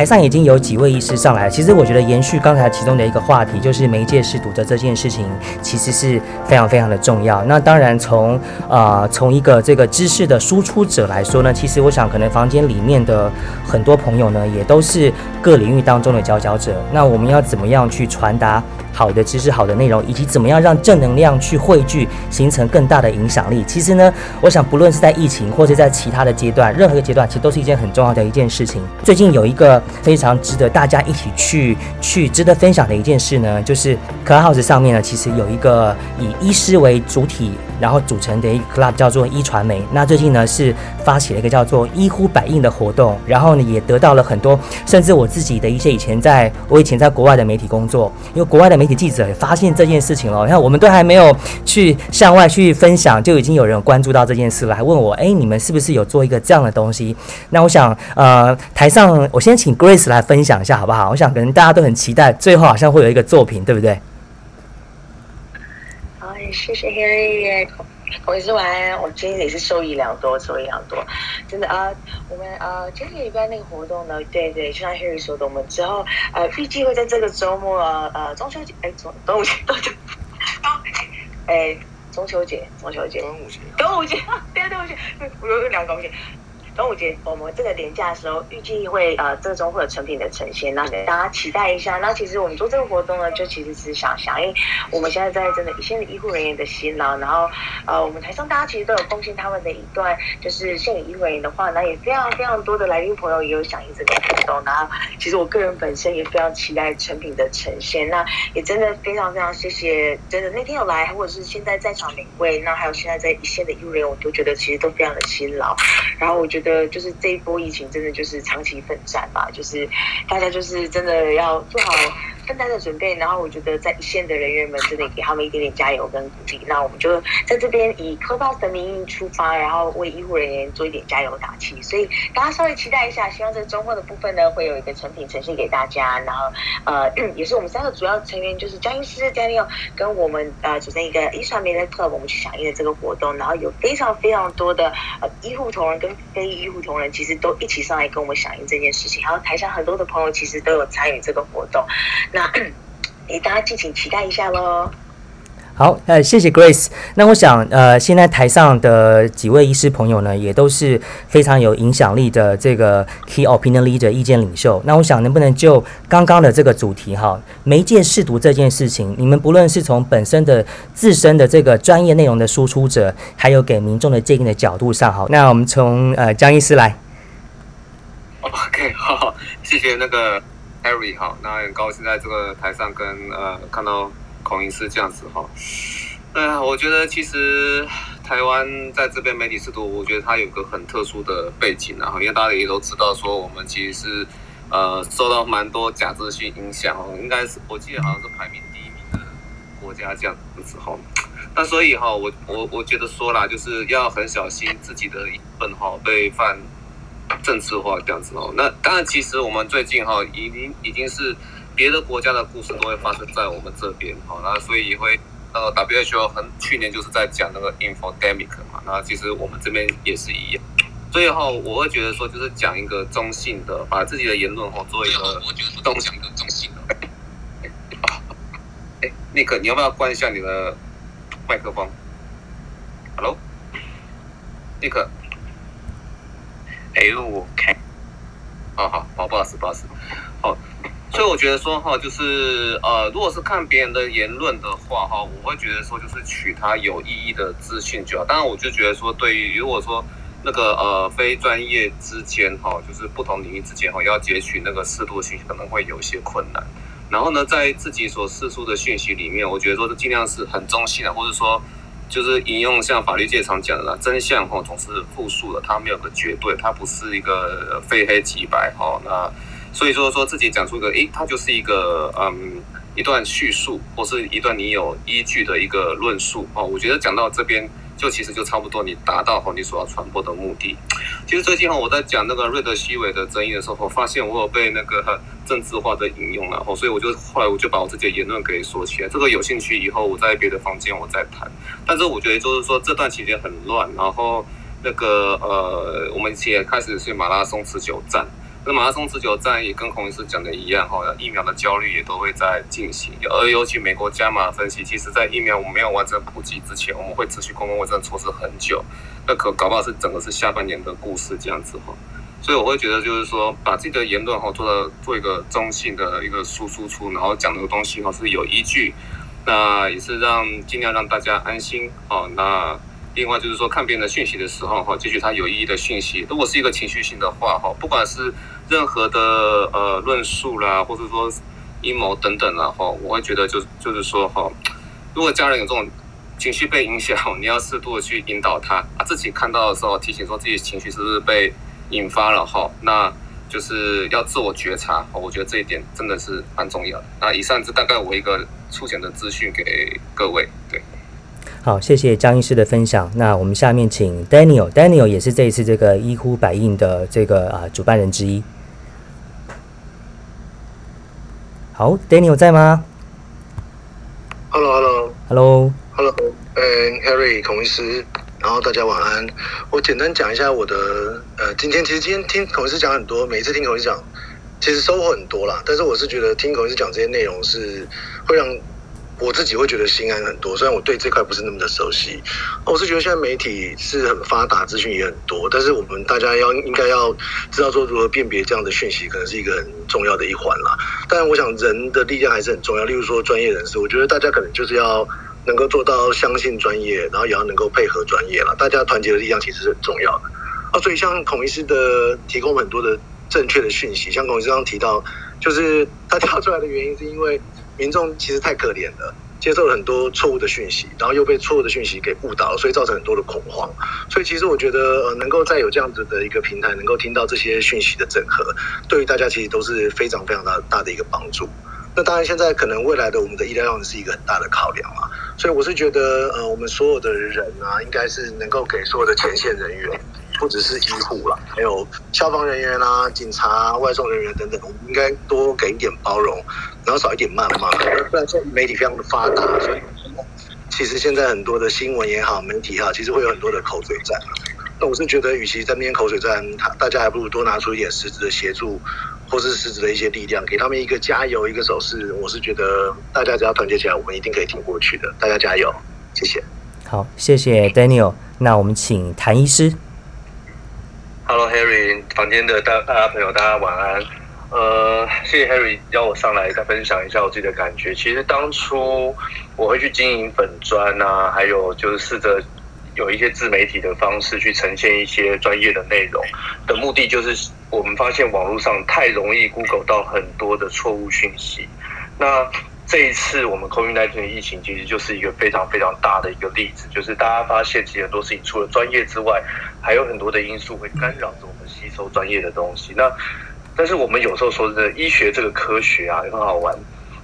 台上已经有几位医师上来了，其实我觉得延续刚才其中的一个话题，就是媒介是读者这件事情，其实是非常非常的重要。那当然从啊、呃、从一个这个知识的输出者来说呢，其实我想可能房间里面的很多朋友呢，也都是各领域当中的佼佼者。那我们要怎么样去传达好的知识、好的内容，以及怎么样让正能量去汇聚，形成更大的影响力？其实呢，我想不论是在疫情，或者在其他的阶段，任何一个阶段，其实都是一件很重要的一件事情。最近有一个非常值得大家一起去去值得分享的一件事呢，就是可汗号上面呢，其实有一个以医师为主体，然后组成的一个 club 叫做一传媒。那最近呢是发起了一个叫做一呼百应的活动，然后呢也得到了很多，甚至我自己的一些以前在我以前在国外的媒体工作，因为国外的媒体记者也发现这件事情了，你看我们都还没有去向外去分享，就已经有人关注到这件事了，还问我，哎，你们是不是有做一个这样的东西？那我想，呃，台上我先请 Grace 来分享一下好不好？我想可能大家都很期待，最后好像会有一个作品，对不对？好，谢谢 Harry，我也是晚安。我今天也是受益良多，受益良多，真的啊、呃。我们呃，今天礼拜那个活动呢，对对，就像 Harry 说的，我们之后呃，预计会在这个周末呃，中秋节，哎，中端午节，端午节，哎，中秋节，中秋节，端午节，端午节，对 对对，我有两个东西。端午节，我们这个年假的时候，预计会呃，这周会有成品的呈现，那给大家期待一下。那其实我们做这个活动呢，就其实是想响应我们现在在真的一线的医护人员的辛劳，然后呃，我们台上大家其实都有贡献他们的一段，就是献给医护人员的话，那也非常非常多的来宾朋友也有响应这个活动。然后其实我个人本身也非常期待成品的呈现，那也真的非常非常谢谢，真的那天有来，或者是现在在场每位，那还有现在在一线的医护人员，我都觉得其实都非常的辛劳。然后我觉得。呃就是这一波疫情，真的就是长期奋战嘛，就是大家就是真的要做好。分担的准备，然后我觉得在一线的人员们真的给他们一点点加油跟鼓励。那我们就在这边以 Clubhouse 的名义出发，然后为医护人员做一点加油打气。所以大家稍微期待一下，希望这周末的部分呢，会有一个成品呈现给大家。然后呃，也是我们三个主要成员，就是江医师、Daniel 跟我们呃组成一个医传媒的 club，我们去响应了这个活动。然后有非常非常多的呃医护同仁跟非医护同仁，其实都一起上来跟我们响应这件事情。然后台下很多的朋友其实都有参与这个活动。那诶，大家敬请期待一下喽。好，呃，谢谢 Grace。那我想，呃，现在台上的几位医师朋友呢，也都是非常有影响力的这个 Key Opinion Leader 意见领袖。那我想，能不能就刚刚的这个主题哈，媒介试读这件事情，你们不论是从本身的自身的这个专业内容的输出者，还有给民众的建议的角度上，好，那我们从呃江医师来。OK，好，好，谢谢那个。Harry 好，那很高兴在这个台上跟呃看到孔医师这样子哈。对啊，我觉得其实台湾在这边媒体制度，我觉得它有个很特殊的背景啊，因为大家也都知道说我们其实是呃受到蛮多假资讯影响哦，应该是我记得好像是排名第一名的国家这样子哈。那所以哈，我我我觉得说啦，就是要很小心自己的一份哈被犯。政治化这样子哦，那当然，其实我们最近哈已经已经是别的国家的故事都会发生在我们这边哈，那所以也会呃 WHO 很去年就是在讲那个 infodemic 嘛，那其实我们这边也是一样，所以哈我会觉得说就是讲一个中性的，把自己的言论哈做一个我觉得中性的中性的。哎，Nick，你要不要关一下你的麦克风？Hello，Nick。哎，我看，好好好，不好意思，不好意思，好，所以我觉得说哈，就是呃，如果是看别人的言论的话哈，我会觉得说就是取他有意义的资讯就好。当然，我就觉得说，对于如果说那个呃非专业之间哈，就是不同领域之间哈，要截取那个适度的信息，可能会有一些困难。然后呢，在自己所释出的讯息里面，我觉得说尽量是很中性的，或者说。就是引用像法律界常讲的啦，真相哈总是复数的，它没有个绝对，它不是一个非黑即白哈。那所以说说自己讲出一个，诶，它就是一个嗯一段叙述，或是一段你有依据的一个论述哦。我觉得讲到这边。就其实就差不多，你达到哈你所要传播的目的。其实最近哈我在讲那个瑞德西韦的争议的时候，发现我有被那个政治化的引用了，所以我就后来我就把我自己的言论给说起来。这个有兴趣以后我在别的房间我再谈。但是我觉得就是说这段期间很乱，然后那个呃我们也开始是马拉松持久战。那马拉松持久战也跟孔医师讲的一样哈，疫苗的焦虑也都会在进行。而尤其美国加码分析，其实在疫苗我们没有完整普及之前，我们会持续公共卫生措施很久。那可搞不好是整个是下半年的故事这样子哈。所以我会觉得就是说，把自己的言论哈做的做一个中性的一个输输出，然后讲的东西哈是有依据，那也是让尽量让大家安心哦。那。另外就是说，看别人的讯息的时候，哈，汲取他有意义的讯息。如果是一个情绪性的话，哈，不管是任何的呃论述啦，或者说阴谋等等啦，哈，我会觉得就就是说，哈，如果家人有这种情绪被影响，你要适度的去引导他，啊，自己看到的时候提醒说自己情绪是不是被引发了，哈，那就是要自我觉察，我觉得这一点真的是蛮重要的。那以上是大概我一个粗浅的资讯给各位，对。好，谢谢江医师的分享。那我们下面请 Daniel，Daniel 也是这一次这个一呼百应的这个啊主办人之一。好，Daniel 在吗？Hello，Hello，Hello，Hello，嗯，Harry 孔医师，然后大家晚安。我简单讲一下我的呃，今天其实今天听孔医师讲很多，每一次听孔医师讲，其实收获很多啦。但是我是觉得听孔医师讲这些内容是会让。我自己会觉得心安很多，虽然我对这块不是那么的熟悉。我是觉得现在媒体是很发达，资讯也很多，但是我们大家要应该要知道说如何辨别这样的讯息，可能是一个很重要的一环啦。但我想人的力量还是很重要，例如说专业人士，我觉得大家可能就是要能够做到相信专业，然后也要能够配合专业啦。大家团结的力量其实是很重要的。啊，所以像孔医师的提供很多的正确的讯息，像孔医师刚刚提到，就是他跳出来的原因是因为。民众其实太可怜了，接受了很多错误的讯息，然后又被错误的讯息给误导，所以造成很多的恐慌。所以其实我觉得，呃，能够再有这样子的一个平台，能够听到这些讯息的整合，对于大家其实都是非常非常大大的一个帮助。那当然，现在可能未来的我们的医疗量是一个很大的考量啊。所以我是觉得，呃，我们所有的人啊，应该是能够给所有的前线人员。不只是医护啦，还有消防人员啦、啊、警察、外送人员等等，我们应该多给一点包容，然后少一点谩骂。不然现在媒体非常的发达，所以其实现在很多的新闻也好，媒体也好，其实会有很多的口水战。那我是觉得，与其在那边口水战，他大家还不如多拿出一点实质的协助，或是实质的一些力量，给他们一个加油，一个手势。我是觉得，大家只要团结起来，我们一定可以挺过去的。大家加油，谢谢。好，谢谢 Daniel。那我们请谭医师。Hello Harry，房间的大大家朋友，大家晚安。呃，谢谢 Harry 邀我上来再分享一下我自己的感觉。其实当初我会去经营粉专啊，还有就是试着有一些自媒体的方式去呈现一些专业的内容的目的，就是我们发现网络上太容易 Google 到很多的错误讯息。那这一次我们 COVID-19 的疫情，其实就是一个非常非常大的一个例子，就是大家发现，其实很多事情除了专业之外，还有很多的因素会干扰着我们吸收专业的东西。那但是我们有时候说的医学这个科学啊，也很好玩，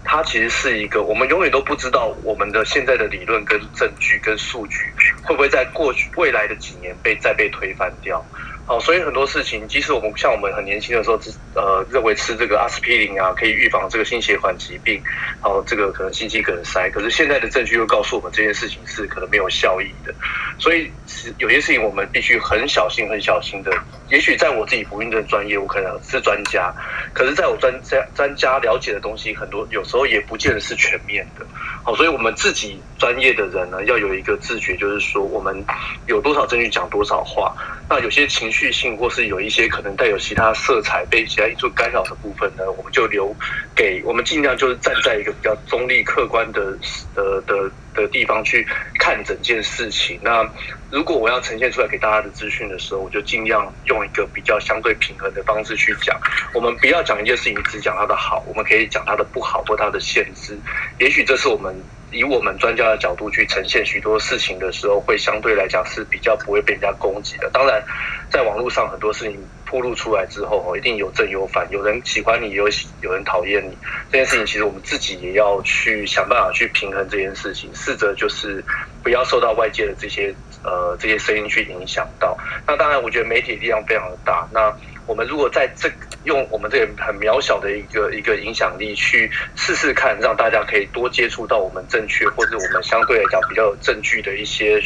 它其实是一个我们永远都不知道我们的现在的理论跟证据跟数据会不会在过去未来的几年被再被推翻掉。好，所以很多事情，即使我们像我们很年轻的时候，呃，认为吃这个阿司匹林啊，可以预防这个心血管疾病，好，这个可能心肌梗塞，可是现在的证据又告诉我们这件事情是可能没有效益的。所以有些事情我们必须很小心、很小心的。也许在我自己不认证专业，我可能是专家，可是在我专家专家了解的东西很多，有时候也不见得是全面的。好，所以我们自己专业的人呢，要有一个自觉，就是说我们有多少证据讲多少话。那有些情绪性，或是有一些可能带有其他色彩、被其他因素干扰的部分呢，我们就留给我们尽量就是站在一个比较中立、客观的的的的地方去看整件事情。那如果我要呈现出来给大家的资讯的时候，我就尽量用一个比较相对平衡的方式去讲。我们不要讲一件事情只讲它的好，我们可以讲它的不好或它的限制。也许这是我们。以我们专家的角度去呈现许多事情的时候，会相对来讲是比较不会被人家攻击的。当然，在网络上很多事情暴露出来之后，哦，一定有正有反，有人喜欢你，有有人讨厌你。这件事情其实我们自己也要去想办法去平衡这件事情，试着就是不要受到外界的这些呃这些声音去影响到。那当然，我觉得媒体力量非常的大。那我们如果在这用我们这个很渺小的一个一个影响力去试试看，让大家可以多接触到我们正确或者我们相对来讲比较有证据的一些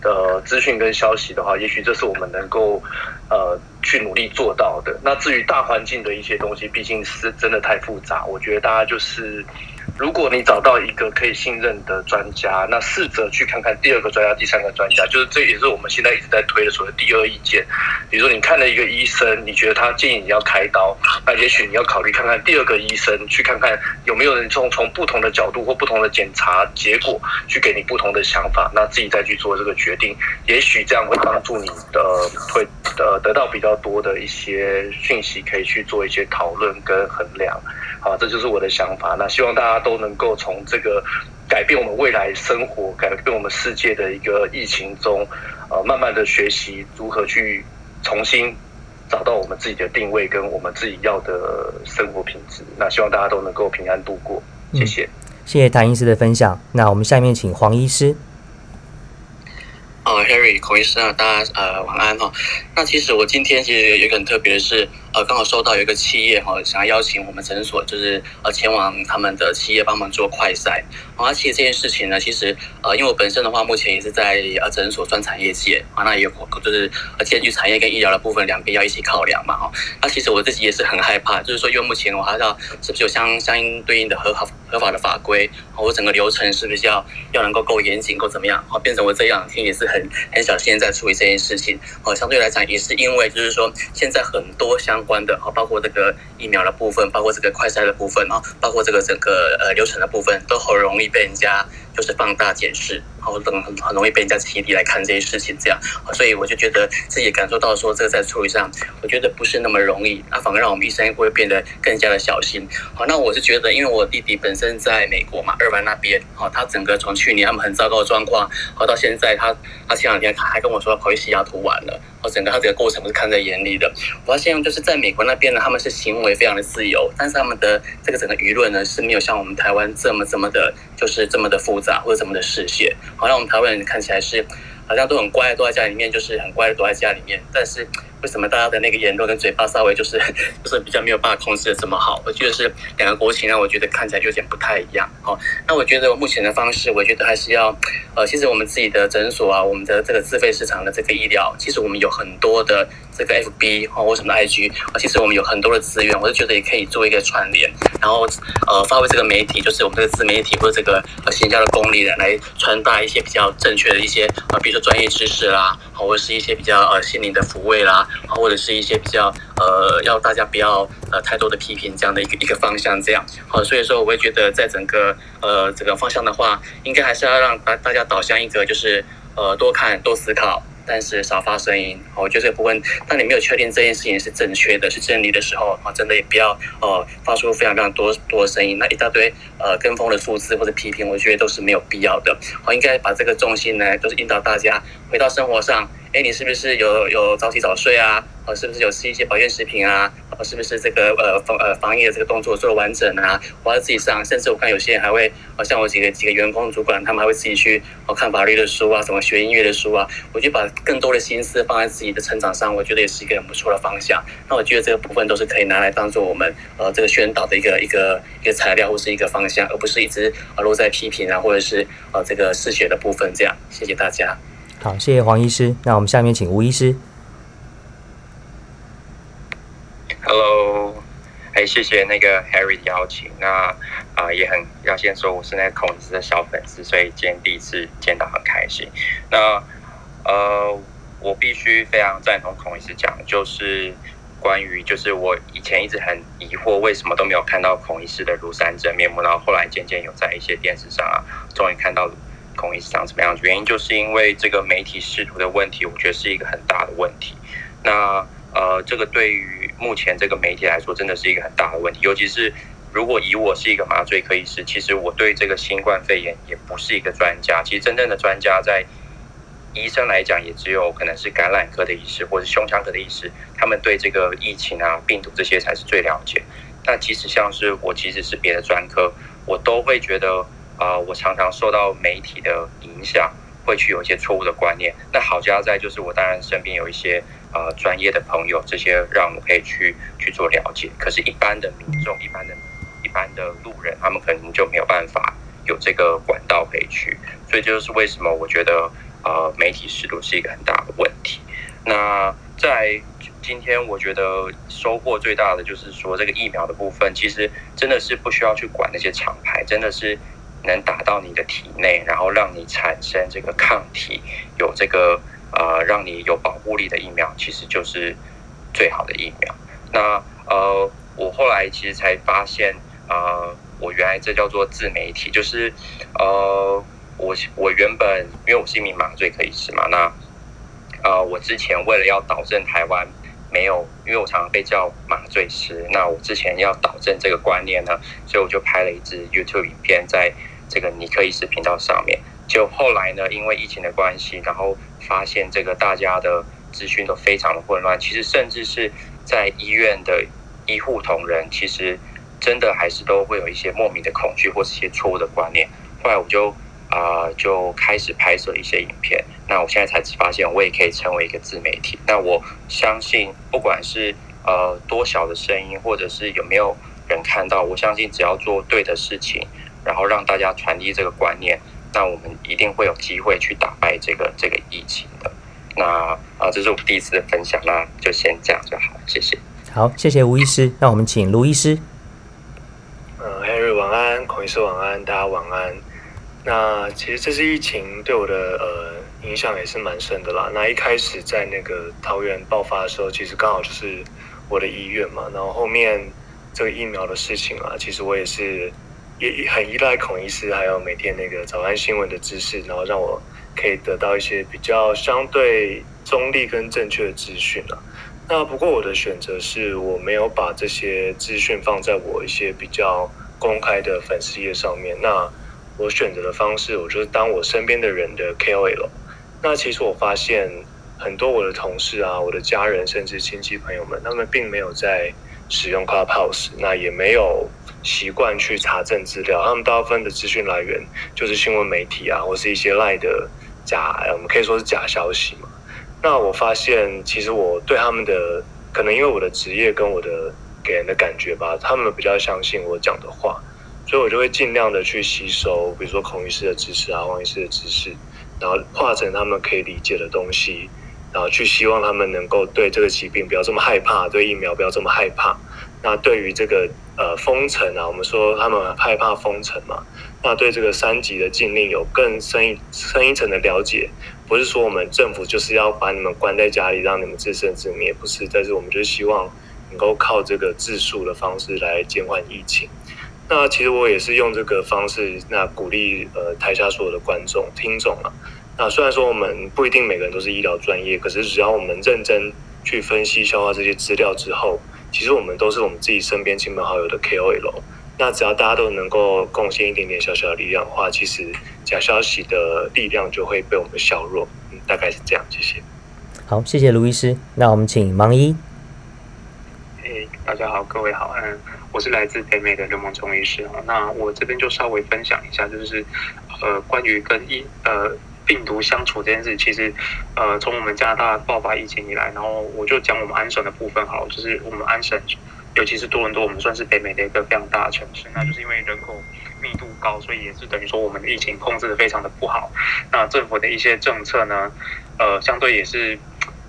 的资讯跟消息的话，也许这是我们能够呃去努力做到的。那至于大环境的一些东西，毕竟是真的太复杂，我觉得大家就是。如果你找到一个可以信任的专家，那试着去看看第二个专家、第三个专家，就是这也是我们现在一直在推的所谓第二意见。比如说，你看了一个医生，你觉得他建议你要开刀，那也许你要考虑看看第二个医生，去看看有没有人从从不同的角度或不同的检查结果去给你不同的想法，那自己再去做这个决定，也许这样会帮助你的会呃得到比较多的一些讯息，可以去做一些讨论跟衡量。好，这就是我的想法。那希望大家都能够从这个改变我们未来生活、改变我们世界的一个疫情中，呃，慢慢的学习如何去重新找到我们自己的定位跟我们自己要的生活品质。那希望大家都能够平安度过。谢谢，谢谢谭医师的分享。那我们下面请黄医师。呃，Harry 孔医师啊，大家呃晚安哈。那其实我今天其实有一个很特别的是，呃，刚好收到有一个企业哈，想要邀请我们诊所，就是呃前往他们的企业帮忙做快筛。啊，其实这件事情呢，其实呃，因为我本身的话，目前也是在呃诊所专产业界啊，那也就是呃兼具产业跟医疗的部分两边要一起考量嘛哈。那其实我自己也是很害怕，就是说，因为目前我还要是不是有相相应对应的合法合法的法规，我整个流程是不是要要能够够严谨，够怎么样？好，变成我这样听也是很。很小心在处理这件事情，哦，相对来讲也是因为就是说，现在很多相关的，哦，包括这个疫苗的部分，包括这个快筛的部分，哦，包括这个整个呃流程的部分，都很容易被人家就是放大检视。好，很很很容易被人家起底来看这些事情，这样，所以我就觉得自己感受到说，这个在处理上，我觉得不是那么容易，那反而让我们医生会变得更加的小心。好，那我是觉得，因为我弟弟本身在美国嘛，二班那边，好，他整个从去年他们很糟糕的状况，好到现在他他前两天还跟我说，跑去西雅图玩了，好，整个他这个过程我是看在眼里的。我发现就是在美国那边呢，他们是行为非常的自由，但是他们的这个整个舆论呢是没有像我们台湾这么这么的，就是这么的复杂或者什么的视线。好像我们台湾人看起来是好像都很乖，都在家里面，就是很乖的躲在家里面，但是。为什么大家的那个言论跟嘴巴稍微就是 就是比较没有办法控制的这么好？我觉得是两个国情让，我觉得看起来有点不太一样。好，那我觉得目前的方式，我觉得还是要呃，其实我们自己的诊所啊，我们的这个自费市场的这个医疗，其实我们有很多的这个 FB 或什么 IG，其实我们有很多的资源，我就觉得也可以做一个串联，然后呃，发挥这个媒体，就是我们这个自媒体或者这个呃行销的功力的，来传达一些比较正确的一些呃，比如说专业知识啦，或者是一些比较呃心灵的抚慰啦。或者是一些比较呃，要大家不要呃太多的批评这样的一个一个方向，这样好，所以说我会觉得在整个呃这个方向的话，应该还是要让大大家导向一个就是呃多看多思考。但是少发声音，我觉得这个部分，当你没有确定这件事情是正确的、是真理的时候，啊，真的也不要呃发出非常非常多多声音，那一大堆呃跟风的数字或者批评，我觉得都是没有必要的。我应该把这个重心呢，都是引导大家回到生活上。哎，你是不是有有早起早睡啊？呃，是不是有吃一些保健食品啊？呃，是不是这个呃防呃防疫的这个动作做的完整啊？我要自己上，甚至我看有些人还会，好像我几个几个员工主管，他们还会自己去哦看法律的书啊，什么学音乐的书啊。我觉得把更多的心思放在自己的成长上，我觉得也是一个很不错的方向。那我觉得这个部分都是可以拿来当做我们呃这个宣导的一个一个一个材料或是一个方向，而不是一直啊落在批评啊或者是呃这个嗜血的部分。这样，谢谢大家。好，谢谢黄医师。那我们下面请吴医师。Hello，哎，谢谢那个 Harry 的邀请。那啊、也很要先说，我是那个孔医师的小粉丝，所以今天第一次见到很开心。那呃，我必须非常赞同孔医师讲，就是关于就是我以前一直很疑惑，为什么都没有看到孔医师的庐山真面目，然后后来渐渐有在一些电视上啊，终于看到。孔医师长怎么样？原因就是因为这个媒体试图的问题，我觉得是一个很大的问题。那呃，这个对于目前这个媒体来说，真的是一个很大的问题。尤其是如果以我是一个麻醉科医师，其实我对这个新冠肺炎也不是一个专家。其实真正的专家在医生来讲，也只有可能是感染科的医师或者胸腔科的医师，他们对这个疫情啊、病毒这些才是最了解。那即使像是我，即使是别的专科，我都会觉得。啊、我常常受到媒体的影响，会去有一些错误的观念。那好家在就是我当然身边有一些呃专业的朋友，这些让我可以去去做了解。可是，一般的民众、一般的、一般的路人，他们可能就没有办法有这个管道可以去。所以，这就是为什么我觉得呃媒体识读是一个很大的问题。那在今天，我觉得收获最大的就是说，这个疫苗的部分，其实真的是不需要去管那些厂牌，真的是。能打到你的体内，然后让你产生这个抗体，有这个呃，让你有保护力的疫苗，其实就是最好的疫苗。那呃，我后来其实才发现，呃，我原来这叫做自媒体，就是呃，我我原本因为我是一名麻醉科医师嘛，那呃，我之前为了要导正台湾没有，因为我常常被叫麻醉师，那我之前要导正这个观念呢，所以我就拍了一支 YouTube 影片在。这个尼克医师频道上面，就后来呢，因为疫情的关系，然后发现这个大家的资讯都非常的混乱，其实甚至是在医院的医护同仁，其实真的还是都会有一些莫名的恐惧或是一些错误的观念。后来我就、呃，就开始拍摄一些影片。那我现在才发现，我也可以成为一个自媒体。那我相信，不管是呃多小的声音，或者是有没有人看到，我相信只要做对的事情。然后让大家传递这个观念，那我们一定会有机会去打败这个这个疫情的。那啊，这是我第一次的分享，那就先这样就好，谢谢。好，谢谢吴医师。那我们请卢医师。嗯，Harry 晚安，孔医师晚安，大家晚安。那其实这次疫情对我的呃影响也是蛮深的啦。那一开始在那个桃园爆发的时候，其实刚好就是我的医院嘛。然后后面这个疫苗的事情啊，其实我也是。也很依赖孔医师，还有每天那个早安新闻的知识，然后让我可以得到一些比较相对中立跟正确的资讯了。那不过我的选择是我没有把这些资讯放在我一些比较公开的粉丝页上面。那我选择的方式，我就是当我身边的人的 KOL。那其实我发现很多我的同事啊，我的家人，甚至亲戚朋友们，他们并没有在使用 Clubhouse，那也没有。习惯去查证资料，他们大部分的资讯来源就是新闻媒体啊，或是一些赖的假，我们可以说是假消息嘛。那我发现，其实我对他们的可能因为我的职业跟我的给人的感觉吧，他们比较相信我讲的话，所以我就会尽量的去吸收，比如说孔医师的知识啊，王医师的知识，然后化成他们可以理解的东西，然后去希望他们能够对这个疾病不要这么害怕，对疫苗不要这么害怕。那对于这个。呃，封城啊，我们说他们害怕封城嘛，那对这个三级的禁令有更深一深一层的了解，不是说我们政府就是要把你们关在家里，让你们自生自灭，不是，但是我们就希望能够靠这个自述的方式来减缓疫情。那其实我也是用这个方式，那鼓励呃台下所有的观众听众啊。那虽然说我们不一定每个人都是医疗专业，可是只要我们认真去分析消化这些资料之后。其实我们都是我们自己身边亲朋好友的 KOL，那只要大家都能够贡献一点点小小的力量的话，其实假消息的力量就会被我们削弱。嗯，大概是这样。谢谢。好，谢谢卢医师。那我们请芒一。嘿，大家好，各位好，嗯，我是来自北美的刘梦忠医师啊。那我这边就稍微分享一下，就是呃，关于跟医呃。病毒相处这件事，其实，呃，从我们加拿大爆发疫情以来，然后我就讲我们安省的部分好，就是我们安省，尤其是多伦多，我们算是北美的一个非常大的城市。那就是因为人口密度高，所以也是等于说我们的疫情控制的非常的不好。那政府的一些政策呢，呃，相对也是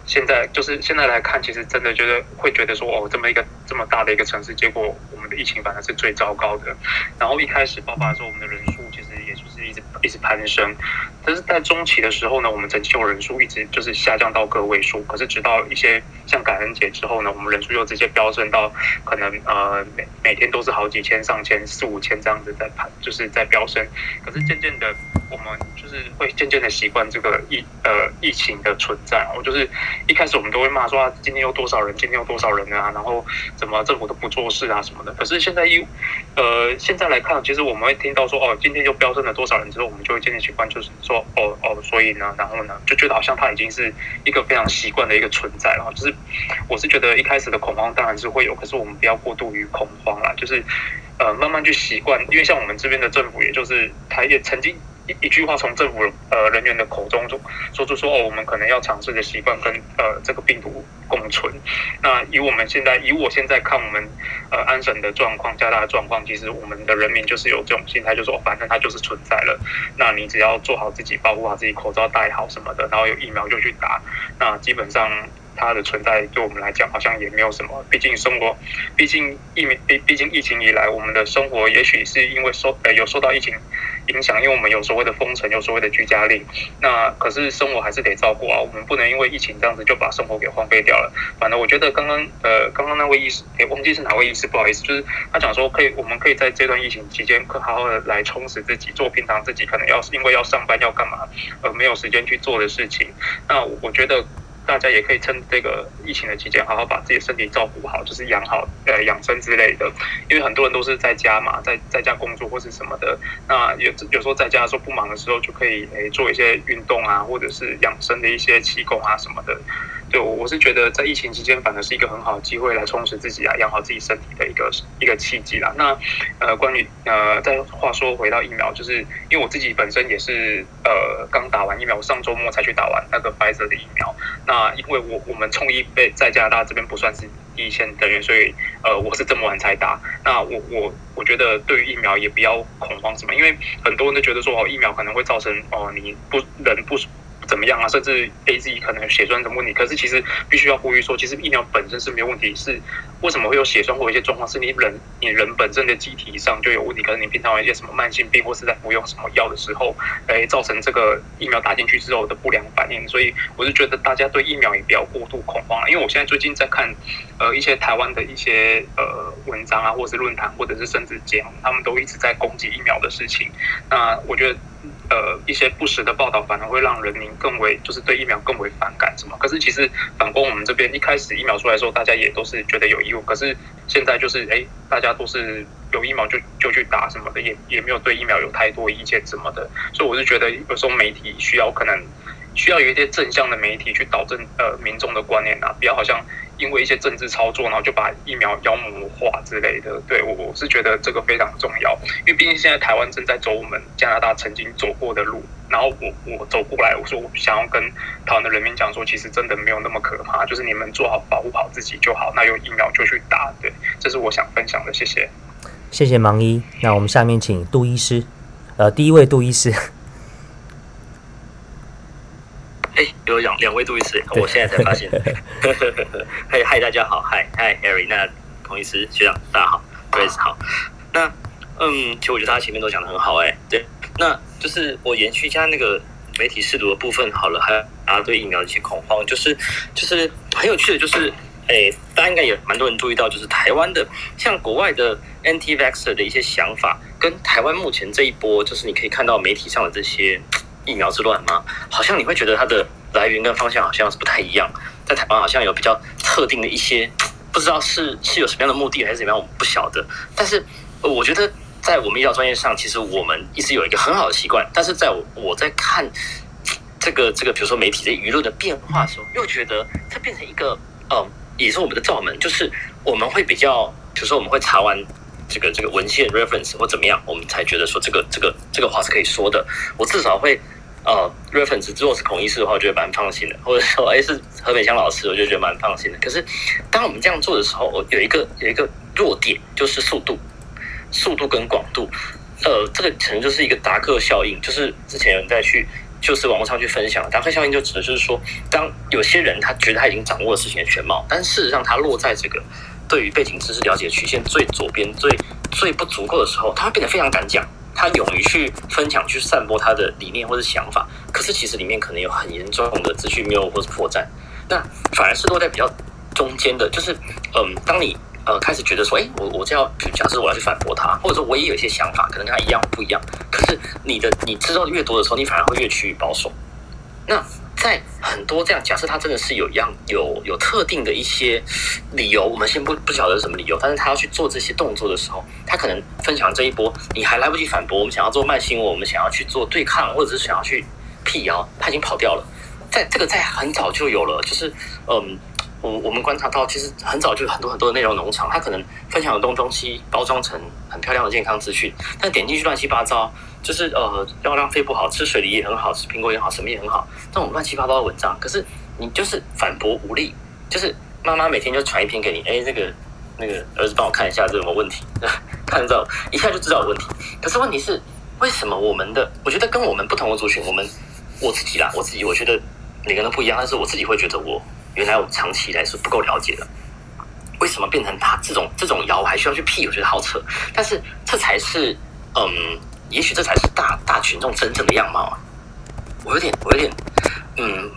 现在就是现在来看，其实真的觉得会觉得说，哦，这么一个这么大的一个城市，结果我们的疫情反而是最糟糕的。然后一开始爆发的时候，我们的人数一直攀升。但是在中期的时候呢，我们整救人数一直就是下降到个位数。可是直到一些像感恩节之后呢，我们人数又直接飙升到可能呃每每天都是好几千、上千、四五千这样子在攀，就是在飙升。可是渐渐的，我们就是会渐渐的习惯这个疫呃疫情的存在。我就是一开始我们都会骂说啊，今天有多少人，今天有多少人啊，然后怎么政府都不做事啊什么的。可是现在一呃现在来看，其实我们会听到说哦，今天就飙升了多少人之后，我们就会渐渐习惯，就是说。哦哦，所以呢，然后呢，就觉得好像他已经是一个非常习惯的一个存在了。就是我是觉得一开始的恐慌当然是会有，可是我们不要过度于恐慌啦。就是呃，慢慢去习惯，因为像我们这边的政府，也就是他也曾经一句话从政府呃人员的口中说说出说哦，我们可能要尝试的习惯跟呃这个病毒共存。那以我们现在以我现在看我们呃安省的状况、加大的状况，其实我们的人民就是有这种心态，就说反正它就是存在了。那你只要做好自己，保护好自己，口罩戴好什么的，然后有疫苗就去打。那基本上。它的存在对我们来讲好像也没有什么，毕竟生活，毕竟疫毕毕竟疫情以来，我们的生活也许是因为受呃有受到疫情影响，因为我们有所谓的封城，有所谓的居家令，那可是生活还是得照顾啊，我们不能因为疫情这样子就把生活给荒废掉了。反正我觉得刚刚呃刚刚那位医师，诶忘记是哪位医师，不好意思，就是他讲说可以，我们可以在这段疫情期间，可好好的来充实自己，做平常自己可能要因为要上班要干嘛，而没有时间去做的事情。那我觉得。大家也可以趁这个疫情的期间，好好把自己身体照顾好，就是养好呃养生之类的。因为很多人都是在家嘛，在在家工作或是什么的。那有有时候在家的时候不忙的时候，就可以诶做一些运动啊，或者是养生的一些气功啊什么的。对，我我是觉得在疫情期间，反而是一个很好的机会来充实自己啊，养好自己身体的一个一个契机啦。那呃，关于呃，再话说回到疫苗，就是因为我自己本身也是呃刚打完疫苗，我上周末才去打完那个 Pfizer 的疫苗。那因为我我们冲一被在加拿大这边不算是一线人员，所以呃我是这么晚才打。那我我我觉得对于疫苗也不要恐慌什么，因为很多人都觉得说哦疫苗可能会造成哦你不人不。怎么样啊？甚至 AZ 可能有血栓的问题，可是其实必须要呼吁说，其实疫苗本身是没有问题。是为什么会有血栓或一些状况？是你人你人本身的机体上就有问题，可能你平常有一些什么慢性病，或是在服用什么药的时候，哎，造成这个疫苗打进去之后的不良反应。所以我是觉得大家对疫苗也不要过度恐慌了，因为我现在最近在看呃一些台湾的一些呃文章啊，或者是论坛，或者是甚至节目，他们都一直在攻击疫苗的事情。那我觉得。呃，一些不实的报道反而会让人民更为，就是对疫苗更为反感，什么？可是其实反观我们这边，一开始疫苗出来的时候，大家也都是觉得有义务。可是现在就是，哎，大家都是有疫苗就就去打什么的，也也没有对疫苗有太多意见什么的。所以我是觉得，有时候媒体需要可能需要有一些正向的媒体去导正呃民众的观念啊，不要好像。因为一些政治操作，然后就把疫苗妖魔化之类的。对，我我是觉得这个非常重要，因为毕竟现在台湾正在走我们加拿大曾经走过的路，然后我我走过来，我说我想要跟台湾的人民讲说，其实真的没有那么可怕，就是你们做好保护好自己就好，那有疫苗就去打。对，这是我想分享的，谢谢。谢谢盲医，那我们下面请杜医师，呃，第一位杜医师。哎，有两两位杜医师，我现在才发现。嗨嗨，大家好，嗨嗨，Harry，那孔医师学长大家好，Grace 好。那嗯，其实我觉得他前面都讲的很好，哎，对，那就是我延续一下那个媒体试读的部分好了，还有大家对疫苗的一些恐慌，就是就是很有趣的，就是哎，大家应该也蛮多人注意到，就是台湾的像国外的 anti-vaxxer 的一些想法，跟台湾目前这一波，就是你可以看到媒体上的这些。疫苗之乱吗？好像你会觉得它的来源跟方向好像是不太一样。在台湾好像有比较特定的一些，不知道是是有什么样的目的还是怎么样，我们不晓得。但是我觉得在我们医疗专业上，其实我们一直有一个很好的习惯。但是在我我在看这个这个，比如说媒体的舆论的变化的时候，又觉得它变成一个嗯，也是我们的罩门，就是我们会比较，比如说我们会查完。这个这个文献 reference 或怎么样，我们才觉得说这个这个这个话是可以说的。我至少会呃 reference，如果是孔医师的话，我觉得蛮放心的；或者说哎是何美香老师，我就觉得蛮放心的。可是当我们这样做的时候，有一个有一个弱点，就是速度、速度跟广度。呃，这个可能就是一个达克效应，就是之前有人在去就是网络上去分享达克效应，就指的就是说，当有些人他觉得他已经掌握了事情的全貌，但事实上他落在这个。对于背景知识了解曲线最左边最最不足够的时候，他会变得非常敢讲，他勇于去分享、去散播他的理念或者想法。可是其实里面可能有很严重的资讯谬误或者破绽。那反而是落在比较中间的，就是嗯，当你呃开始觉得说，哎，我我这样假设我要去反驳他，或者说我也有一些想法，可能跟他一样不一样。可是你的你知道的越多的时候，你反而会越趋于保守。那。在很多这样假设，他真的是有一样有有特定的一些理由，我们先不不晓得是什么理由，但是他要去做这些动作的时候，他可能分享这一波，你还来不及反驳，我们想要做慢新闻，我们想要去做对抗，或者是想要去辟谣，他已经跑掉了。在这个在很早就有了，就是嗯，我我们观察到，其实很早就有很多很多的内容农场，它可能分享的东东西包装成很漂亮的健康资讯，但点进去乱七八糟，就是呃要让肺不好，吃水梨也很好，吃苹果也好，什么也很好，这种乱七八糟的文章，可是你就是反驳无力，就是妈妈每天就传一篇给你，哎，这个那个儿子帮我看一下这有没有问题，看到一下就知道有问题，可是问题是为什么我们的，我觉得跟我们不同的族群，我们我自己啦，我自己我觉得每个人都不一样，但是我自己会觉得我。原来我长期以来是不够了解的，为什么变成他这种这种谣还需要去辟？我觉得好扯。但是这才是，嗯，也许这才是大大群众真正的样貌啊！我有点，我有点，嗯，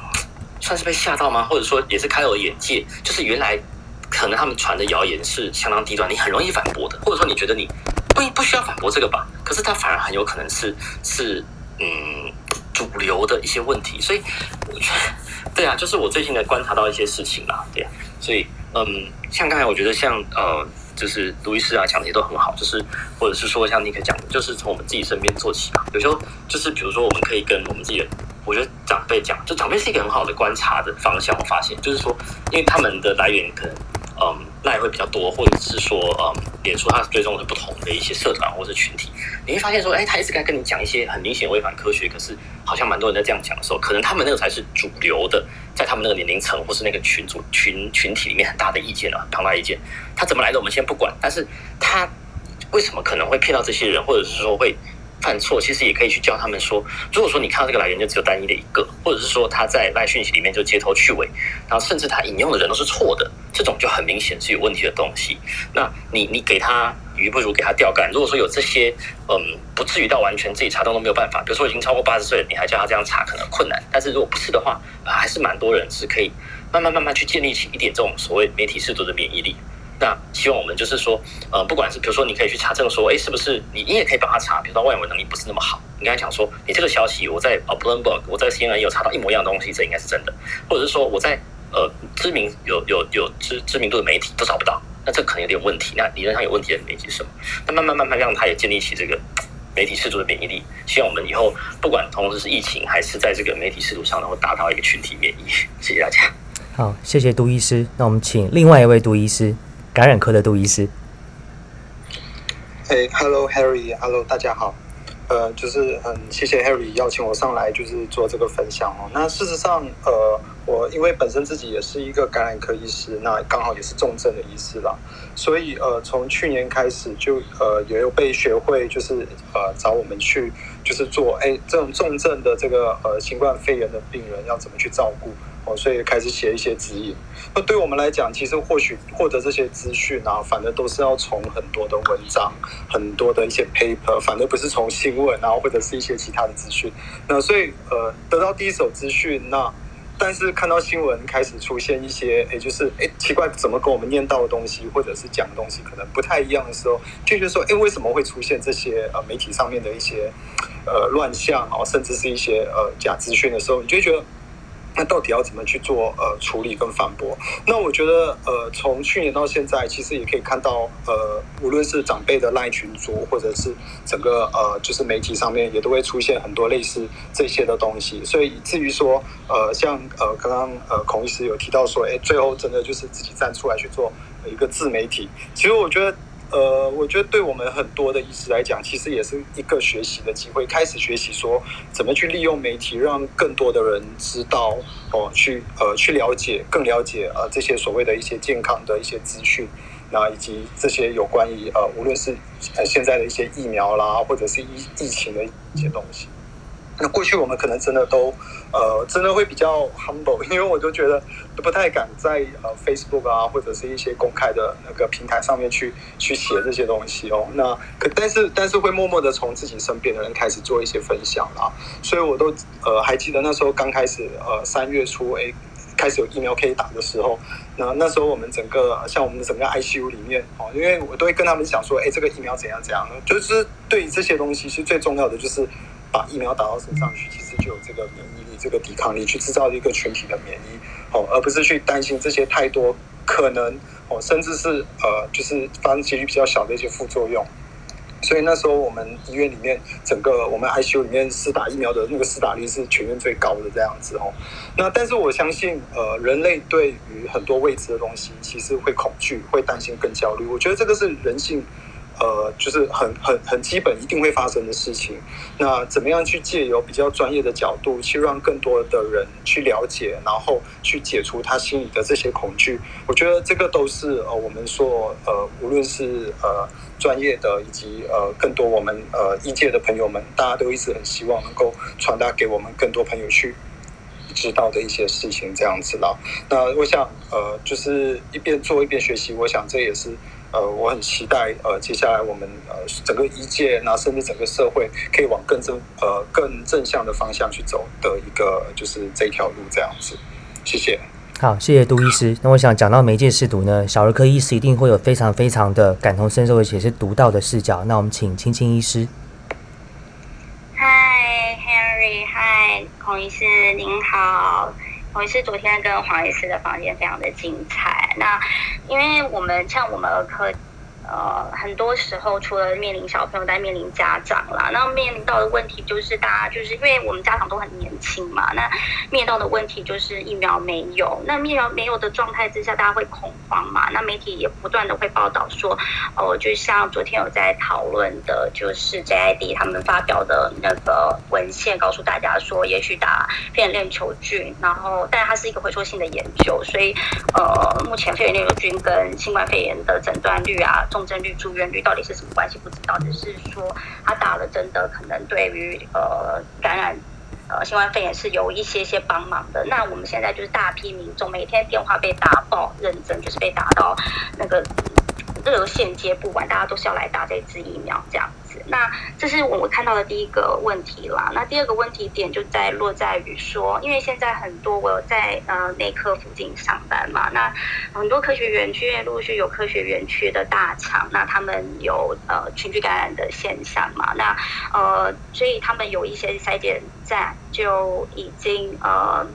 算是被吓到吗？或者说也是开了眼界？就是原来可能他们传的谣言是相当低端，你很容易反驳的，或者说你觉得你不不需要反驳这个吧？可是它反而很有可能是是嗯主流的一些问题，所以我觉得。对啊，就是我最近的观察到一些事情啦，对啊，所以嗯，像刚才我觉得像呃，就是卢医师啊讲的也都很好，就是或者是说像尼克讲的，就是从我们自己身边做起嘛。有时候就是比如说我们可以跟我们自己的，我觉得长辈讲，就长辈是一个很好的观察的方向。我发现就是说，因为他们的来源可能。嗯，赖会比较多，或者是说，嗯，脸书它追踪的不同的一些社团或者群体，你会发现说，哎，他一直在跟你讲一些很明显违反科学，可是好像蛮多人在这样讲的时候，可能他们那个才是主流的，在他们那个年龄层或是那个群组群群体里面很大的意见啊，庞大意见。他怎么来的我们先不管，但是他为什么可能会骗到这些人，或者是说会。犯错其实也可以去教他们说，如果说你看到这个来源就只有单一的一个，或者是说他在赖讯息里面就街头去尾，然后甚至他引用的人都是错的，这种就很明显是有问题的东西。那你你给他鱼不如给他钓竿。如果说有这些，嗯，不至于到完全自己查到都没有办法。比如说已经超过八十岁了，你还叫他这样查可能困难。但是如果不是的话，还是蛮多人是可以慢慢慢慢去建立起一点这种所谓媒体识读的免疫力。那希望我们就是说，呃，不管是比如说，你可以去查证说，哎，是不是你你也可以帮他查，比如说外文能力不是那么好，你刚才讲说，你这个消息我在呃 Bloomberg，我在 CNN 有查到一模一样的东西，这应该是真的，或者是说我在呃知名有有有知知名度的媒体都找不到，那这可能有点问题。那理论上有问题的媒体是什么？那慢慢慢慢让他也建立起这个媒体识读的免疫力。希望我们以后不管同时是疫情还是在这个媒体识读上，能够达到一个群体免疫。谢谢大家。好，谢谢杜医师。那我们请另外一位杜医师。感染科的杜医师，哎、hey,，Hello Harry，Hello，大家好，呃，就是很谢谢 Harry 邀请我上来，就是做这个分享哦。那事实上，呃，我因为本身自己也是一个感染科医师，那刚好也是重症的医师啦，所以呃，从去年开始就呃也有被学会就是呃找我们去就是做哎这种重症的这个呃新冠肺炎的病人要怎么去照顾。哦，所以开始写一些指引。那对我们来讲，其实或许获得这些资讯啊，反正都是要从很多的文章、很多的一些 paper，反正不是从新闻啊，或者是一些其他的资讯。那所以呃，得到第一手资讯，那但是看到新闻开始出现一些，也，就是哎奇怪，怎么跟我们念到的东西，或者是讲的东西可能不太一样的时候，就觉得说，哎，为什么会出现这些呃媒体上面的一些呃乱象啊，甚至是一些呃假资讯的时候，你就觉得。那到底要怎么去做呃处理跟反驳？那我觉得呃从去年到现在，其实也可以看到呃无论是长辈的赖群组，或者是整个呃就是媒体上面，也都会出现很多类似这些的东西。所以以至于说呃像呃刚刚呃孔医师有提到说，哎，最后真的就是自己站出来去做一个自媒体。其实我觉得。呃，我觉得对我们很多的医师来讲，其实也是一个学习的机会，开始学习说怎么去利用媒体，让更多的人知道哦，去呃去了解，更了解呃这些所谓的一些健康的一些资讯，那以及这些有关于呃无论是呃现在的一些疫苗啦，或者是疫疫情的一些东西。那过去我们可能真的都，呃，真的会比较 humble，因为我就觉得不太敢在呃 Facebook 啊或者是一些公开的那个平台上面去去写这些东西哦。那可但是但是会默默的从自己身边的人开始做一些分享啦。所以我都呃还记得那时候刚开始呃三月初诶开始有疫苗可以打的时候，那那时候我们整个像我们的整个 ICU 里面哦，因为我都会跟他们讲说，哎，这个疫苗怎样怎样，就是对于这些东西是最重要的就是。把疫苗打到身上去，其实就有这个免疫力、这个抵抗力，去制造一个群体的免疫，哦，而不是去担心这些太多可能哦，甚至是呃，就是发生几率比较小的一些副作用。所以那时候我们医院里面整个我们 ICU 里面施打疫苗的那个施打率是全院最高的这样子哦。那但是我相信，呃，人类对于很多未知的东西，其实会恐惧、会担心、更焦虑。我觉得这个是人性。呃，就是很很很基本，一定会发生的事情。那怎么样去借由比较专业的角度，去让更多的人去了解，然后去解除他心里的这些恐惧？我觉得这个都是呃，我们说呃，无论是呃专业的，以及呃更多我们呃医界的朋友们，大家都一直很希望能够传达给我们更多朋友去知道的一些事情，这样子啦。那我想呃，就是一边做一边学习，我想这也是。呃，我很期待呃，接下来我们呃整个医界，那甚至整个社会，可以往更正呃更正向的方向去走的一个就是这条路这样子。谢谢。好，谢谢杜医师。那我想讲到媒介试读呢，小儿科医师一定会有非常非常的感同身受，而且是独到的视角。那我们请青青医师。嗨，Henry，嗨，孔医师您好。黄医师昨天跟黄医师的房间非常的精彩。那因为我们像我们儿科。呃，很多时候除了面临小朋友，在面临家长啦。那面临到的问题就是，大家就是因为我们家长都很年轻嘛，那面临到的问题就是疫苗没有。那疫苗没有的状态之下，大家会恐慌嘛？那媒体也不断的会报道说，哦、就像昨天有在讨论的，就是 JID 他们发表的那个文献，告诉大家说，也许打肺炎链球菌，然后，但它是一个回溯性的研究，所以呃，目前肺炎链球菌跟新冠肺炎的诊断率啊。重症率、住院率到底是什么关系？不知道，只是说他打了针的可能对于呃感染呃新冠肺炎是有一些些帮忙的。那我们现在就是大批民众每天电话被打爆，认真就是被打到那个热线接不完，大家都是要来打这支疫苗这样。那这是我们看到的第一个问题啦。那第二个问题点就在落在于说，因为现在很多我有在呃内科附近上班嘛，那很多科学园区陆续有科学园区的大厂，那他们有呃群聚感染的现象嘛，那呃所以他们有一些筛检站就已经呃。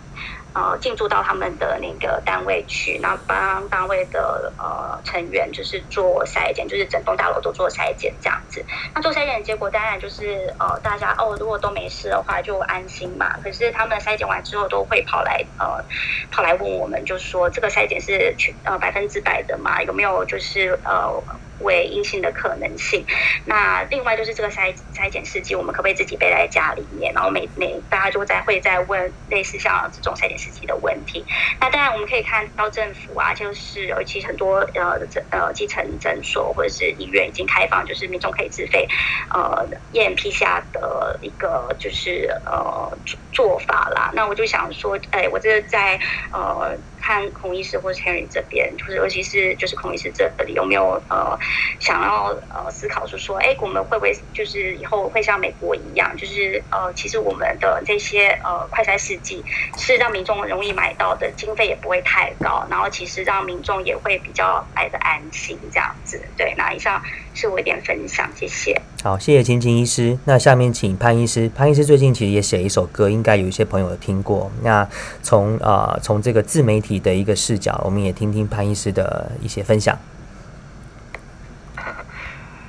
呃，进驻到他们的那个单位去，然后帮单位的呃成员就是做筛检，就是整栋大楼都做筛检这样子。那做筛检的结果当然就是呃大家哦，如果都没事的话就安心嘛。可是他们筛检完之后都会跑来呃跑来问我们，就说这个筛检是全呃百分之百的嘛？有没有就是呃。为阴性的可能性，那另外就是这个筛筛检试剂，我们可不可以自己背在家里面？然后每每大家就在会在问类似像这种筛检试剂的问题。那当然我们可以看到政府啊，就是尤其很多呃呃基层诊所或者是医院已经开放，就是民众可以自费呃验 P 下的一个就是呃做法啦。那我就想说，哎，我这在呃。看孔医师或是 Henry 这边，就是尤其是就是孔医师这里有没有呃想要呃思考，就是说，哎，我们会不会就是以后会像美国一样，就是呃，其实我们的这些呃快筛试剂是让民众容易买到的，经费也不会太高，然后其实让民众也会比较来的安心这样子。对，那以上是我一点分享，谢谢。好，谢谢青青医师。那下面请潘医师，潘医师最近其实也写一首歌，应该有一些朋友有听过。那从呃从这个自媒体的一个视角，我们也听听潘医师的一些分享。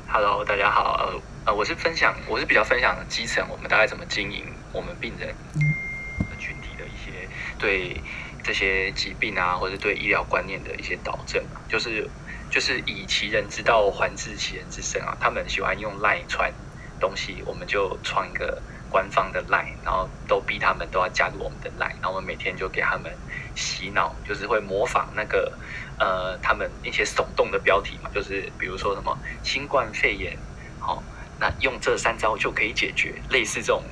Hello，大家好，呃呃，我是分享，我是比较分享的基层，我们大概怎么经营我们病人群体的一些对这些疾病啊，或者对医疗观念的一些导正，就是。就是以其人之道还治其人之身啊，他们喜欢用 LINE 传东西，我们就创一个官方的 LINE，然后都逼他们都要加入我们的 LINE，然后我们每天就给他们洗脑，就是会模仿那个呃他们一些耸动的标题嘛，就是比如说什么新冠肺炎，好、哦，那用这三招就可以解决，类似这种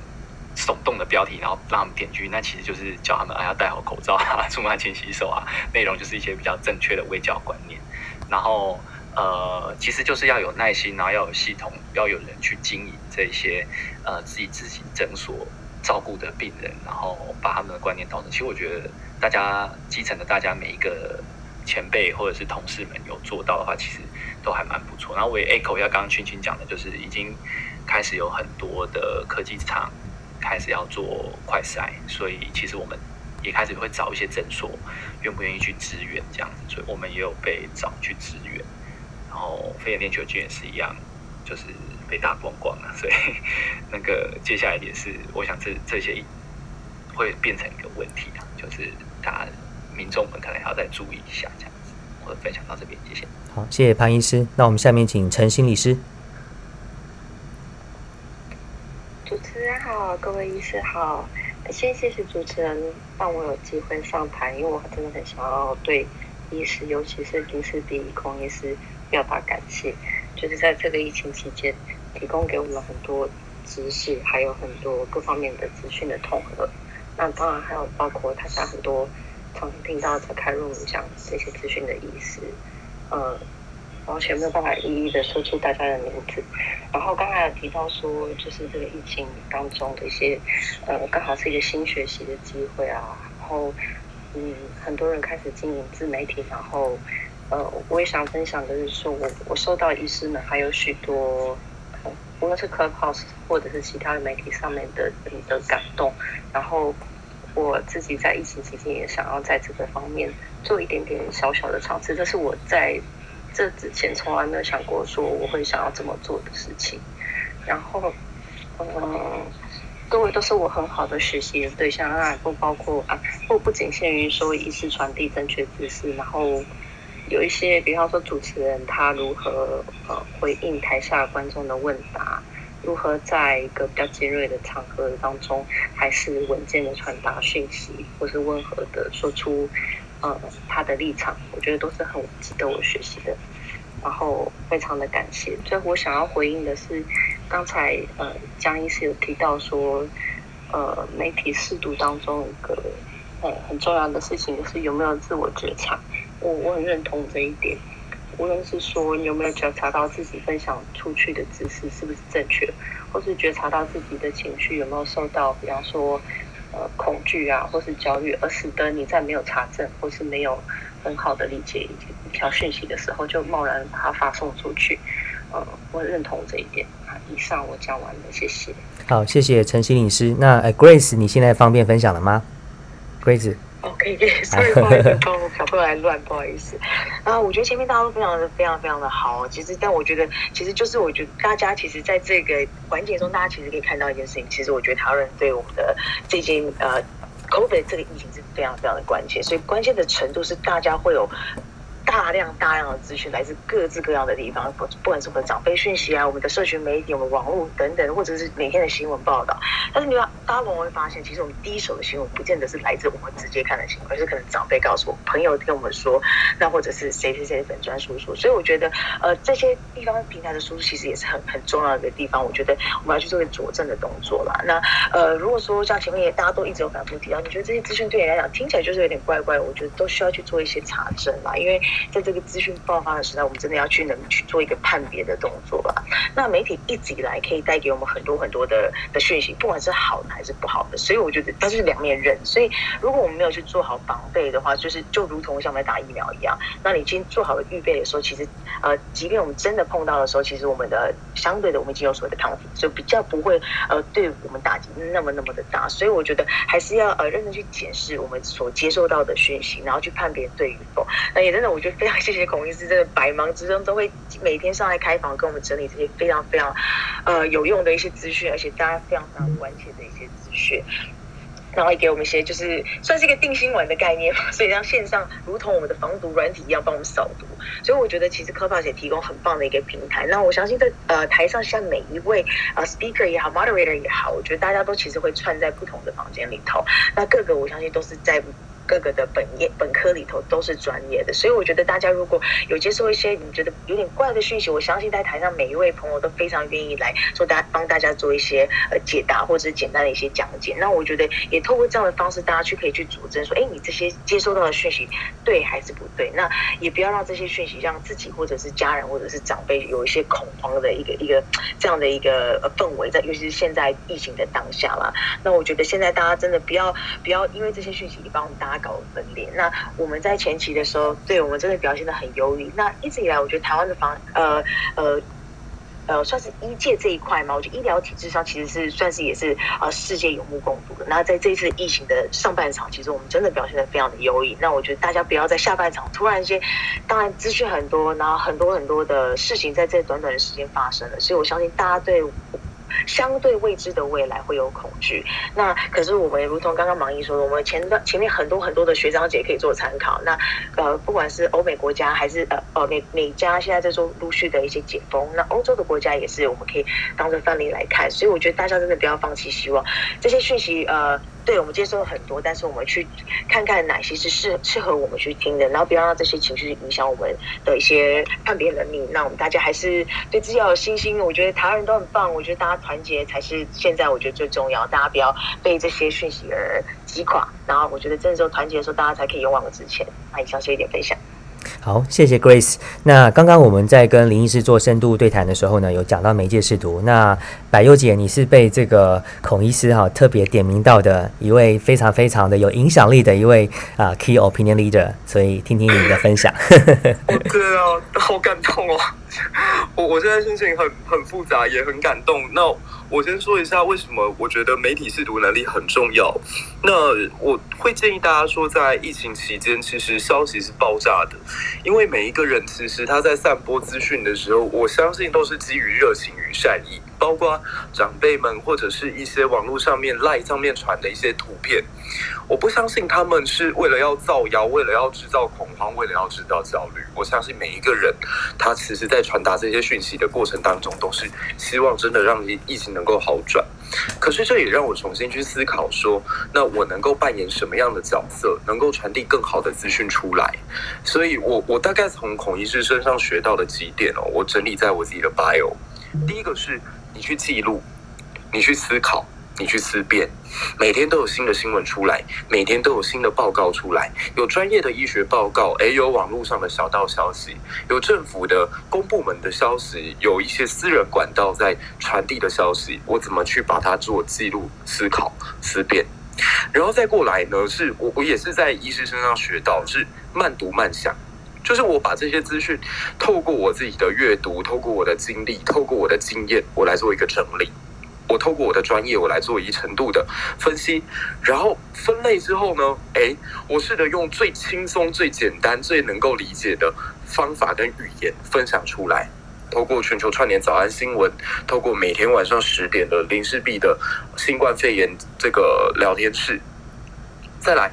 耸动的标题，然后让他们点击，那其实就是叫他们啊要戴好口罩啊，出门勤洗手啊，内容就是一些比较正确的卫教观念。然后，呃，其实就是要有耐心，然后要有系统，要有人去经营这些，呃，自己自己诊所照顾的病人，然后把他们的观念导正。其实我觉得，大家基层的大家每一个前辈或者是同事们有做到的话，其实都还蛮不错。然后我也 echo 一下刚刚青青讲的，就是已经开始有很多的科技厂开始要做快筛，所以其实我们。也开始会找一些诊所，愿不愿意去支援这样子，所以我们也有被找去支援。然后肺炎链球菌也是一样，就是被打光光了，所以 那个接下来也是，我想这这些会变成一个问题啊，就是大家民众们可能还要再注意一下这样子。我分享到这边，谢谢。好，谢谢潘医师。那我们下面请陈心理师。主持人好，各位医师好，先谢谢主持人让我有机会上台，因为我真的很想要对医师，尤其是林氏璧孔医师表达感谢。就是在这个疫情期间，提供给我们很多知识，还有很多各方面的资讯的统合。那当然还有包括他家很多常听到在开论讲这些资讯的意思，呃，而且没有办法一一的说出大家的名字。然后刚才有提到说，就是这个疫情当中的一些，呃，刚好是一个新学习的机会啊。然后，嗯，很多人开始经营自媒体，然后。呃，我也想分享的是说，我我受到医师们还有许多，呃无论是 Clubhouse 或者是其他的媒体上面的人的感动，然后我自己在疫情期间也想要在这个方面做一点点小小的尝试，这是我在这之前从来没有想过说我会想要这么做的事情。然后，嗯，各位都是我很好的学习的对象啊，不包括啊，不不仅限于说医师传递正确知识，然后。有一些，比方说主持人他如何呃回应台下观众的问答，如何在一个比较尖锐的场合当中，还是稳健的传达讯息，或是温和的说出呃他的立场，我觉得都是很值得我学习的。然后非常的感谢。最后我想要回应的是，刚才呃江医师有提到说，呃媒体试读当中一个呃很重要的事情，就是有没有自我觉察。我我很认同这一点，无论是说你有没有觉察到自己分享出去的知识是不是正确，或是觉察到自己的情绪有没有受到，比方说呃恐惧啊，或是焦虑，而使得你在没有查证或是没有很好的理解一条讯息的时候，就贸然把它发送出去。呃，我认同这一点。以上我讲完了，谢谢。好，谢谢陈心理师。那呃，Grace，你现在方便分享了吗？Grace。OK，sorry，不好意思，帮我小朋友来乱，不好意思。啊，我觉得前面大家都非常的、非常、非常的好。其实，但我觉得，其实就是我觉得大家其实在这个环节中，大家其实可以看到一件事情。其实，我觉得台湾人对我们的这件呃 COVID 这个疫情是非常、非常的关切。所以，关键的程度是大家会有。大量大量的资讯来自各自各样的地方，不不管是我们的长辈讯息啊，我们的社群媒体，我们网络等等，或者是每天的新闻报道。但是你要大家往往会发现，其实我们第一手的新闻不见得是来自我们直接看的新闻，而是可能长辈告诉我，朋友跟我们说，那或者是谁谁谁本专叔叔。所以我觉得，呃，这些地方平台的输出其实也是很很重要的地方。我觉得我们要去做一个佐证的动作啦。那呃，如果说像前面也大家都一直有反复提到，你觉得这些资讯对你来讲听起来就是有点怪怪，我觉得都需要去做一些查证啦，因为。在这个资讯爆发的时代，我们真的要去能去做一个判别的动作吧。那媒体一直以来可以带给我们很多很多的的讯息，不管是好的还是不好的，所以我觉得它是两面刃。所以如果我们没有去做好防备的话，就是就如同像我们在打疫苗一样，那你已经做好了预备的时候，其实呃，即便我们真的碰到的时候，其实我们的相对的我们已经有所谓的抗体，所以比较不会呃对我们打击那么那么的大。所以我觉得还是要呃认真去检视我们所接受到的讯息，然后去判别对与否。那也真的我觉得。非常谢谢孔医师，真的百忙之中都会每天上来开房，跟我们整理这些非常非常呃有用的一些资讯，而且大家非常非常关切的一些资讯，然后也给我们一些就是算是一个定心丸的概念嘛，所以让线上如同我们的防毒软体一样帮我们扫毒，所以我觉得其实 Clubhouse 也提供很棒的一个平台。那我相信在呃台上像每一位呃 speaker 也好，moderator 也好，我觉得大家都其实会串在不同的房间里头，那各个我相信都是在。各个的本业本科里头都是专业的，所以我觉得大家如果有接受一些你觉得有点怪的讯息，我相信在台上每一位朋友都非常愿意来做大帮大家做一些呃解答或者是简单的一些讲解。那我觉得也透过这样的方式，大家去可以去佐证说，哎，你这些接收到的讯息对还是不对？那也不要让这些讯息让自己或者是家人或者是长辈有一些恐慌的一个一个这样的一个氛围在，尤其是现在疫情的当下啦。那我觉得现在大家真的不要不要因为这些讯息你帮大家。搞分裂。那我们在前期的时候，对我们真的表现得很优异。那一直以来，我觉得台湾的防呃呃呃算是医界这一块嘛，我觉得医疗体制上其实是算是也是呃世界有目共睹的。那在这次疫情的上半场，其实我们真的表现得非常的优异。那我觉得大家不要在下半场突然间，当然资讯很多，然后很多很多的事情在这短短的时间发生了，所以我相信大家对。相对未知的未来会有恐惧，那可是我们如同刚刚芒毅说的，我们前段前面很多很多的学长姐可以做参考。那呃，不管是欧美国家还是呃呃美美加现在在做陆续的一些解封，那欧洲的国家也是我们可以当成范例来看。所以我觉得大家真的不要放弃希望，这些讯息呃。对，我们接收了很多，但是我们去看看哪些是适适合我们去听的，然后不要让这些情绪影响我们的一些判别能力。那我们大家还是对自己要有信心。我觉得台湾人都很棒，我觉得大家团结才是现在我觉得最重要。大家不要被这些讯息而击垮，然后我觉得真的时候团结的时候，大家才可以勇往直前。那以上是一点分享。好，谢谢 Grace。那刚刚我们在跟林医师做深度对谈的时候呢，有讲到媒介试图。那百佑姐，你是被这个孔医师哈特别点名到的一位非常非常的有影响力的一位啊 Key Opinion Leader，所以听听你的分享。对啊，好感动哦！我我现在心情很很复杂，也很感动。那我先说一下为什么我觉得媒体识读能力很重要。那我会建议大家说，在疫情期间，其实消息是爆炸的，因为每一个人其实他在散播资讯的时候，我相信都是基于热情与善意。包括长辈们或者是一些网络上面赖上面传的一些图片，我不相信他们是为了要造谣，为了要制造恐慌，为了要制造焦虑。我相信每一个人，他其实在传达这些讯息的过程当中，都是希望真的让疫情能够好转。可是这也让我重新去思考说，那我能够扮演什么样的角色，能够传递更好的资讯出来？所以我我大概从孔医师身上学到的几点哦，我整理在我自己的 bio。第一个是。你去记录，你去思考，你去思辨，每天都有新的新闻出来，每天都有新的报告出来，有专业的医学报告，诶，有网络上的小道消息，有政府的公部门的消息，有一些私人管道在传递的消息，我怎么去把它做记录、思考、思辨，然后再过来呢？是我我也是在医师身上学到，是慢读慢想。就是我把这些资讯透过我自己的阅读，透过我的经历，透过我的经验，我来做一个整理。我透过我的专业，我来做一程度的分析，然后分类之后呢，诶，我试着用最轻松、最简单、最能够理解的方法跟语言分享出来。透过全球串联早安新闻，透过每天晚上十点的林氏璧的新冠肺炎这个聊天室，再来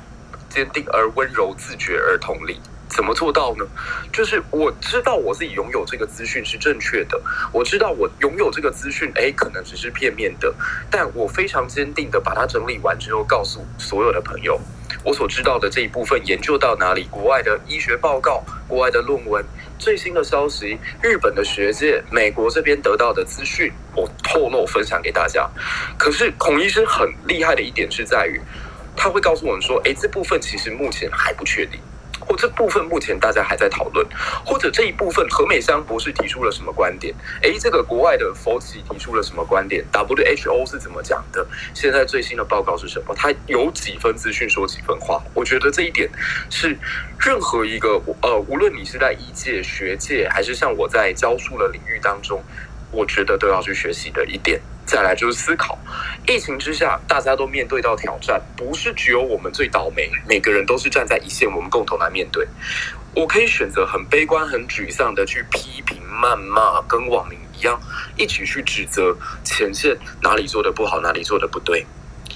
坚定而温柔、自觉而同理。怎么做到呢？就是我知道我自己拥有这个资讯是正确的，我知道我拥有这个资讯，哎，可能只是片面的，但我非常坚定的把它整理完之后，告诉所有的朋友，我所知道的这一部分研究到哪里，国外的医学报告、国外的论文、最新的消息、日本的学界、美国这边得到的资讯，我透露分享给大家。可是孔医师很厉害的一点是在于，他会告诉我们说，哎，这部分其实目前还不确定。或这部分目前大家还在讨论，或者这一部分何美香博士提出了什么观点？诶，这个国外的佛奇提出了什么观点？WHO 是怎么讲的？现在最新的报告是什么？他有几分资讯说几分话？我觉得这一点是任何一个呃，无论你是在医界、学界，还是像我在教书的领域当中，我觉得都要去学习的一点。再来就是思考，疫情之下，大家都面对到挑战，不是只有我们最倒霉，每个人都是站在一线，我们共同来面对。我可以选择很悲观、很沮丧的去批评、谩骂，跟网民一样，一起去指责前线哪里做的不好，哪里做的不对。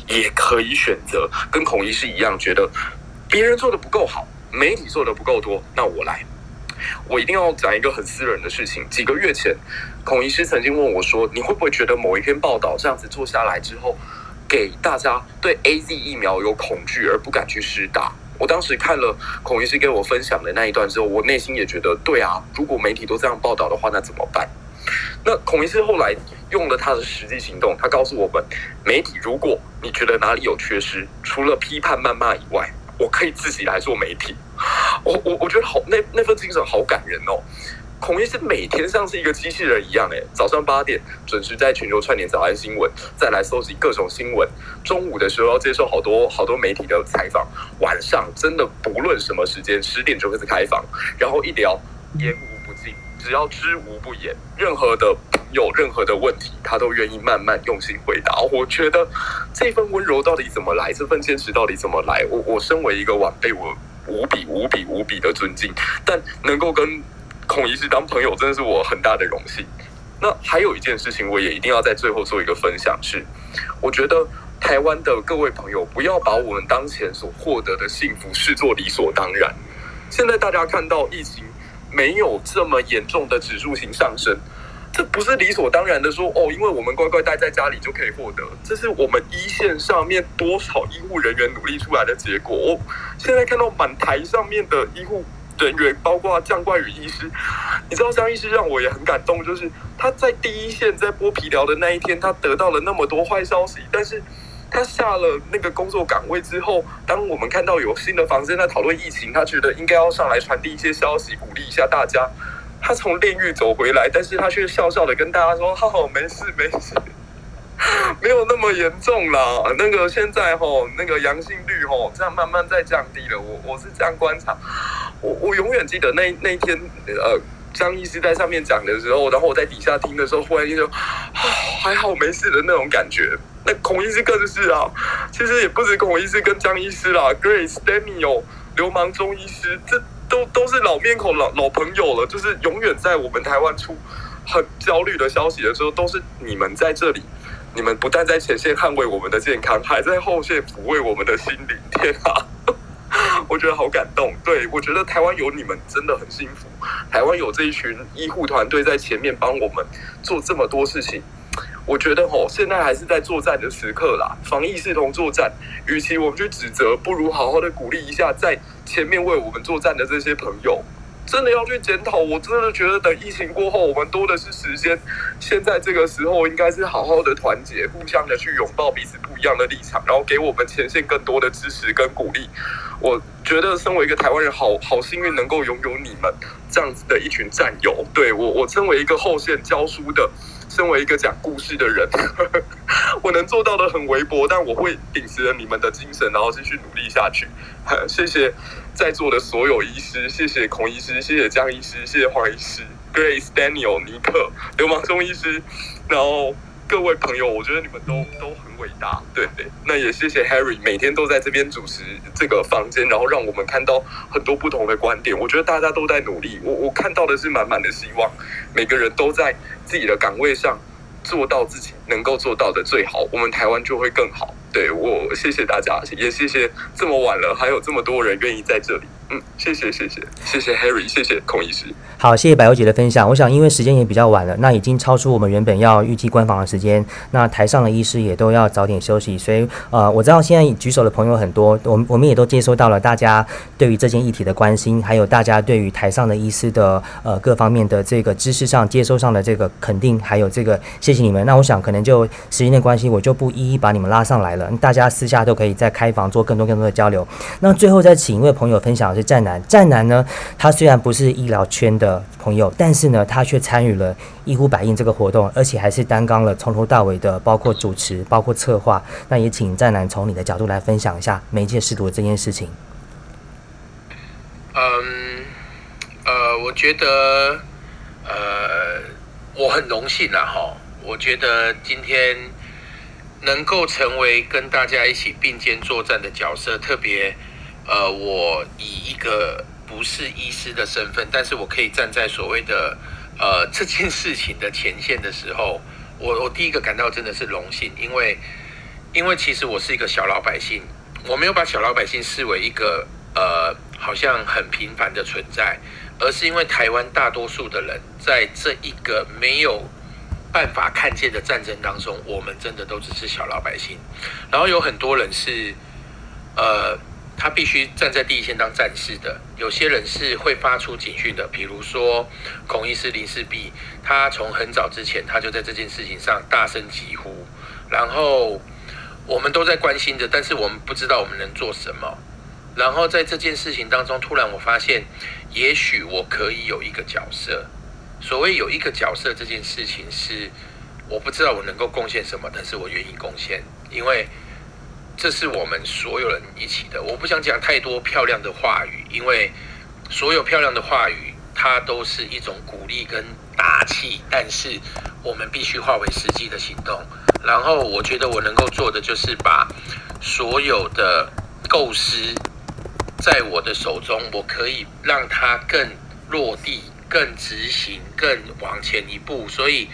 也可以选择跟孔医师一样，觉得别人做的不够好，媒体做的不够多，那我来。我一定要讲一个很私人的事情。几个月前，孔医师曾经问我说：“你会不会觉得某一篇报道这样子做下来之后，给大家对 AZ 疫苗有恐惧而不敢去施打？”我当时看了孔医师给我分享的那一段之后，我内心也觉得，对啊，如果媒体都这样报道的话，那怎么办？那孔医师后来用了他的实际行动，他告诉我们：媒体，如果你觉得哪里有缺失，除了批判谩骂以外，我可以自己来做媒体。我我我觉得好，那那份精神好感人哦。孔医师每天像是一个机器人一样，诶，早上八点准时在全球串联早安新闻，再来搜集各种新闻。中午的时候要接受好多好多媒体的采访，晚上真的不论什么时间，十点就开始开房，然后一聊烟雾，只要知无不言，任何的有任何的问题，他都愿意慢慢用心回答。我觉得这份温柔到底怎么来，这份坚持到底怎么来？我我身为一个晚辈，我无比无比无比的尊敬，但能够跟孔医师当朋友，真的是我很大的荣幸。那还有一件事情，我也一定要在最后做一个分享是，我觉得台湾的各位朋友，不要把我们当前所获得的幸福视作理所当然。现在大家看到疫情没有这么严重的指数型上升，这不是理所当然的说哦，因为我们乖乖待在家里就可以获得，这是我们一线上面多少医护人员努力出来的结果。我现在看到满台上面的医护人员，包括江冠宇医师，你知道江医师让我也很感动，就是他在第一线在剥皮疗的那一天，他得到了那么多坏消息，但是。他下了那个工作岗位之后，当我们看到有新的房间在讨论疫情，他觉得应该要上来传递一些消息，鼓励一下大家。他从炼狱走回来，但是他却笑笑的跟大家说：“好好，没事没事，没有那么严重啦。那个现在吼，那个阳性率吼，这样慢慢在降低了。我我是这样观察，我我永远记得那那天，呃。”张医师在上面讲的时候，然后我在底下听的时候，忽然间就，啊，还好没事的那种感觉。那孔医师更是啊，其实也不止孔医师跟张医师啦，Grace、Daniel、流氓中医师，这都都是老面孔、老老朋友了。就是永远在我们台湾出很焦虑的消息的时候，都是你们在这里。你们不但在前线捍卫我们的健康，还在后线抚慰我们的心灵。天啊！我觉得好感动，对，我觉得台湾有你们真的很幸福。台湾有这一群医护团队在前面帮我们做这么多事情，我觉得吼，现在还是在作战的时刻啦，防疫视同作战。与其我们去指责，不如好好的鼓励一下在前面为我们作战的这些朋友。真的要去检讨，我真的觉得等疫情过后，我们多的是时间。现在这个时候，应该是好好的团结，互相的去拥抱彼此一样的立场，然后给我们前线更多的支持跟鼓励。我觉得身为一个台湾人好，好幸运能够拥有你们这样子的一群战友。对我，我身为一个后线教书的。身为一个讲故事的人，我能做到的很微薄，但我会秉持着你们的精神，然后继续努力下去。谢谢在座的所有医师，谢谢孔医师，谢谢江医师，谢谢黄医师，Grace、Daniel、尼克、流氓中医师，然后。各位朋友，我觉得你们都都很伟大，对对。那也谢谢 Harry 每天都在这边主持这个房间，然后让我们看到很多不同的观点。我觉得大家都在努力，我我看到的是满满的希望，每个人都在自己的岗位上做到自己能够做到的最好，我们台湾就会更好。对，我谢谢大家，也谢谢这么晚了还有这么多人愿意在这里。嗯，谢谢谢谢谢谢 Harry，谢谢孔医师。好，谢谢百忧姐的分享。我想，因为时间也比较晚了，那已经超出我们原本要预计关访的时间。那台上的医师也都要早点休息，所以呃，我知道现在举手的朋友很多，我们我们也都接收到了大家对于这件议题的关心，还有大家对于台上的医师的呃各方面的这个知识上接收上的这个肯定，还有这个谢谢你们。那我想可能就时间的关系，我就不一一把你们拉上来了，大家私下都可以在开房做更多更多的交流。那最后再请一位朋友分享的。是战男，战男呢，他虽然不是医疗圈的朋友，但是呢，他却参与了一呼百应这个活动，而且还是担纲了从头到尾的，包括主持，包括策划。那也请战男从你的角度来分享一下媒介试读这件事情。嗯，呃，我觉得，呃，我很荣幸啊，哈，我觉得今天能够成为跟大家一起并肩作战的角色，特别。呃，我以一个不是医师的身份，但是我可以站在所谓的呃 这件事情的前线的时候，我我第一个感到真的是荣幸，因为因为其实我是一个小老百姓，我没有把小老百姓视为一个呃好像很平凡的存在，而是因为台湾大多数的人在这一个没有办法看见的战争当中，我们真的都只是小老百姓，然后有很多人是呃。他必须站在第一线当战士的，有些人是会发出警讯的，比如说孔医师林世璧，他从很早之前他就在这件事情上大声疾呼，然后我们都在关心着，但是我们不知道我们能做什么。然后在这件事情当中，突然我发现，也许我可以有一个角色。所谓有一个角色这件事情是，我不知道我能够贡献什么，但是我愿意贡献，因为。这是我们所有人一起的。我不想讲太多漂亮的话语，因为所有漂亮的话语，它都是一种鼓励跟打气，但是我们必须化为实际的行动。然后我觉得我能够做的就是把所有的构思在我的手中，我可以让它更落地、更执行、更往前一步。所以，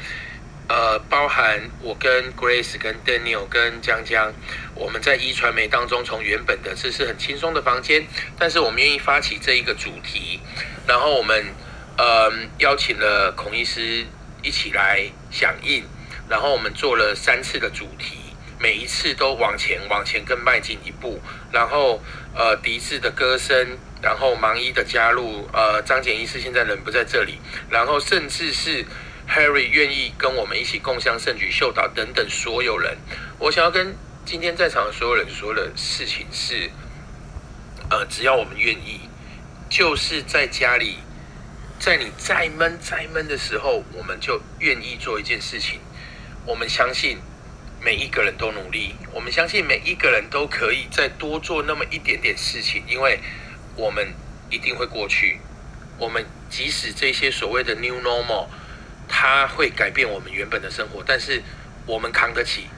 呃，包含我跟 Grace、跟 Daniel、跟江江，我们在一传媒当中，从原本的这是很轻松的房间，但是我们愿意发起这一个主题，然后我们呃邀请了孔医师一起来响应。然后我们做了三次的主题，每一次都往前往前更迈进一步。然后呃，笛子的歌声，然后盲医的加入，呃，张简医师现在人不在这里，然后甚至是 Harry 愿意跟我们一起共襄盛举，秀导等等所有人。我想要跟今天在场的所有人说的事情是，呃，只要我们愿意，就是在家里，在你再闷再闷的时候，我们就愿意做一件事情。我们相信每一个人都努力，我们相信每一个人都可以再多做那么一点点事情，因为我们一定会过去。我们即使这些所谓的 new normal，它会改变我们原本的生活，但是我们扛得起，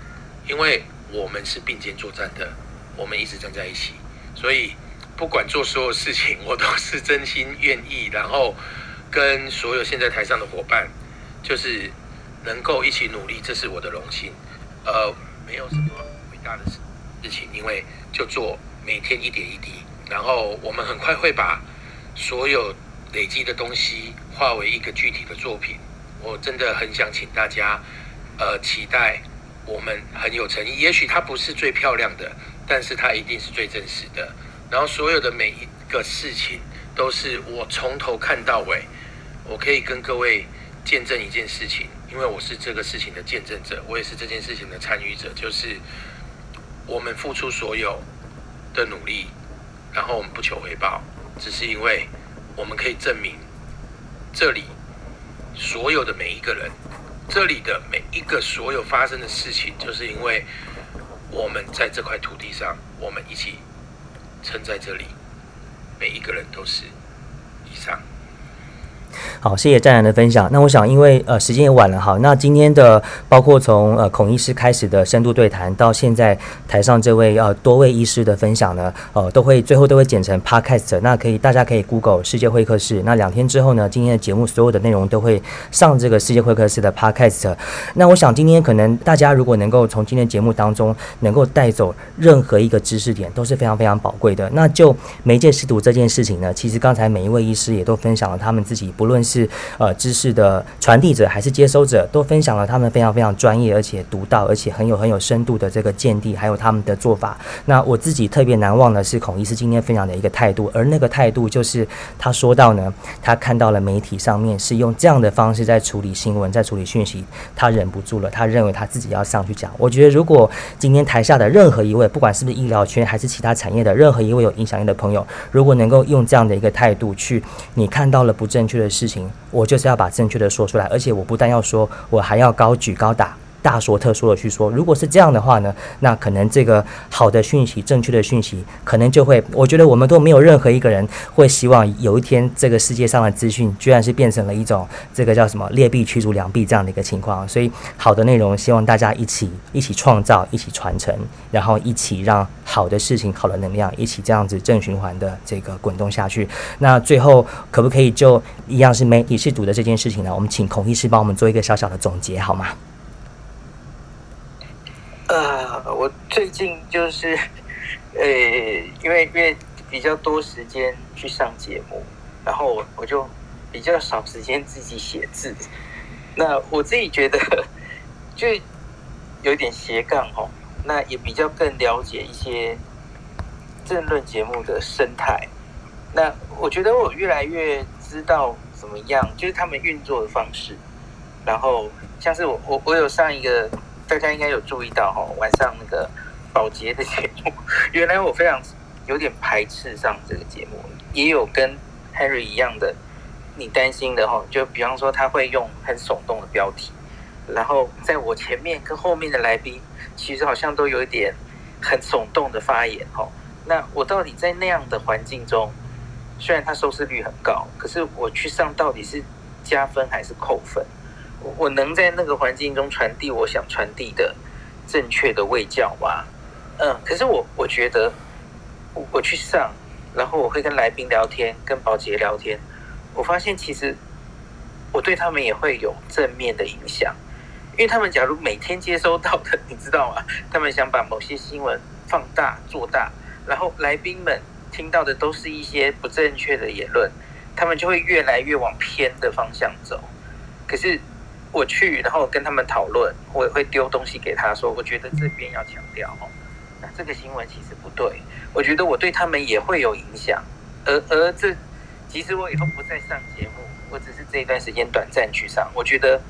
因为我们是并肩作战的，我们一直站在一起。所以不管做所有事情，我都是真心愿意，然后跟所有现在台上的伙伴，就是。能够一起努力，这是我的荣幸。呃，没有什么伟大的事事情，因为就做每天一点一滴，然后我们很快会把所有累积的东西化为一个具体的作品。我真的很想请大家，呃，期待我们很有诚意。也许它不是最漂亮的，但是它一定是最真实的。然后所有的每一个事情都是我从头看到尾，我可以跟各位见证一件事情。因为我是这个事情的见证者，我也是这件事情的参与者。就是我们付出所有的努力，然后我们不求回报，只是因为我们可以证明这里所有的每一个人，这里的每一个所有发生的事情，就是因为我们在这块土地上，我们一起撑在这里，每一个人都是以上。好，谢谢湛然的分享。那我想，因为呃时间也晚了哈，那今天的包括从呃孔医师开始的深度对谈，到现在台上这位呃多位医师的分享呢，呃都会最后都会剪成 podcast。那可以大家可以 Google 世界会客室。那两天之后呢，今天的节目所有的内容都会上这个世界会客室的 podcast。那我想今天可能大家如果能够从今天节目当中能够带走任何一个知识点，都是非常非常宝贵的。那就媒介识读这件事情呢，其实刚才每一位医师也都分享了他们自己不。无论是呃知识的传递者还是接收者，都分享了他们非常非常专业而且独到而且很有很有深度的这个见地，还有他们的做法。那我自己特别难忘的是孔医师今天分享的一个态度，而那个态度就是他说到呢，他看到了媒体上面是用这样的方式在处理新闻，在处理讯息，他忍不住了，他认为他自己要上去讲。我觉得如果今天台下的任何一位，不管是不是医疗圈还是其他产业的任何一位有影响力的朋友，如果能够用这样的一个态度去，你看到了不正确的事情，我就是要把正确的说出来，而且我不但要说，我还要高举高打。大说特说的去说，如果是这样的话呢，那可能这个好的讯息、正确的讯息，可能就会，我觉得我们都没有任何一个人会希望有一天这个世界上的资讯居然是变成了一种这个叫什么劣币驱逐良币这样的一个情况。所以，好的内容希望大家一起一起创造、一起传承，然后一起让好的事情、好的能量一起这样子正循环的这个滚动下去。那最后可不可以就一样是媒体识读的这件事情呢？我们请孔医师帮我们做一个小小的总结好吗？呃，我最近就是，呃，因为因为比较多时间去上节目，然后我我就比较少时间自己写字。那我自己觉得就有点斜杠哦，那也比较更了解一些政论节目的生态。那我觉得我越来越知道怎么样，就是他们运作的方式。然后像是我我我有上一个。大家应该有注意到哈，晚上那个保洁的节目，原来我非常有点排斥上这个节目，也有跟 Harry 一样的，你担心的哈，就比方说他会用很耸动的标题，然后在我前面跟后面的来宾，其实好像都有一点很耸动的发言哈。那我到底在那样的环境中，虽然它收视率很高，可是我去上到底是加分还是扣分？我能在那个环境中传递我想传递的正确的卫教吗？嗯，可是我我觉得我我去上，然后我会跟来宾聊天，跟保洁聊天，我发现其实我对他们也会有正面的影响，因为他们假如每天接收到的，你知道吗？他们想把某些新闻放大做大，然后来宾们听到的都是一些不正确的言论，他们就会越来越往偏的方向走。可是我去，然后跟他们讨论，我也会丢东西给他说，我觉得这边要强调哦，那这个新闻其实不对。我觉得我对他们也会有影响，而而这，即使我以后不再上节目，我只是这一段时间短暂去上，我觉得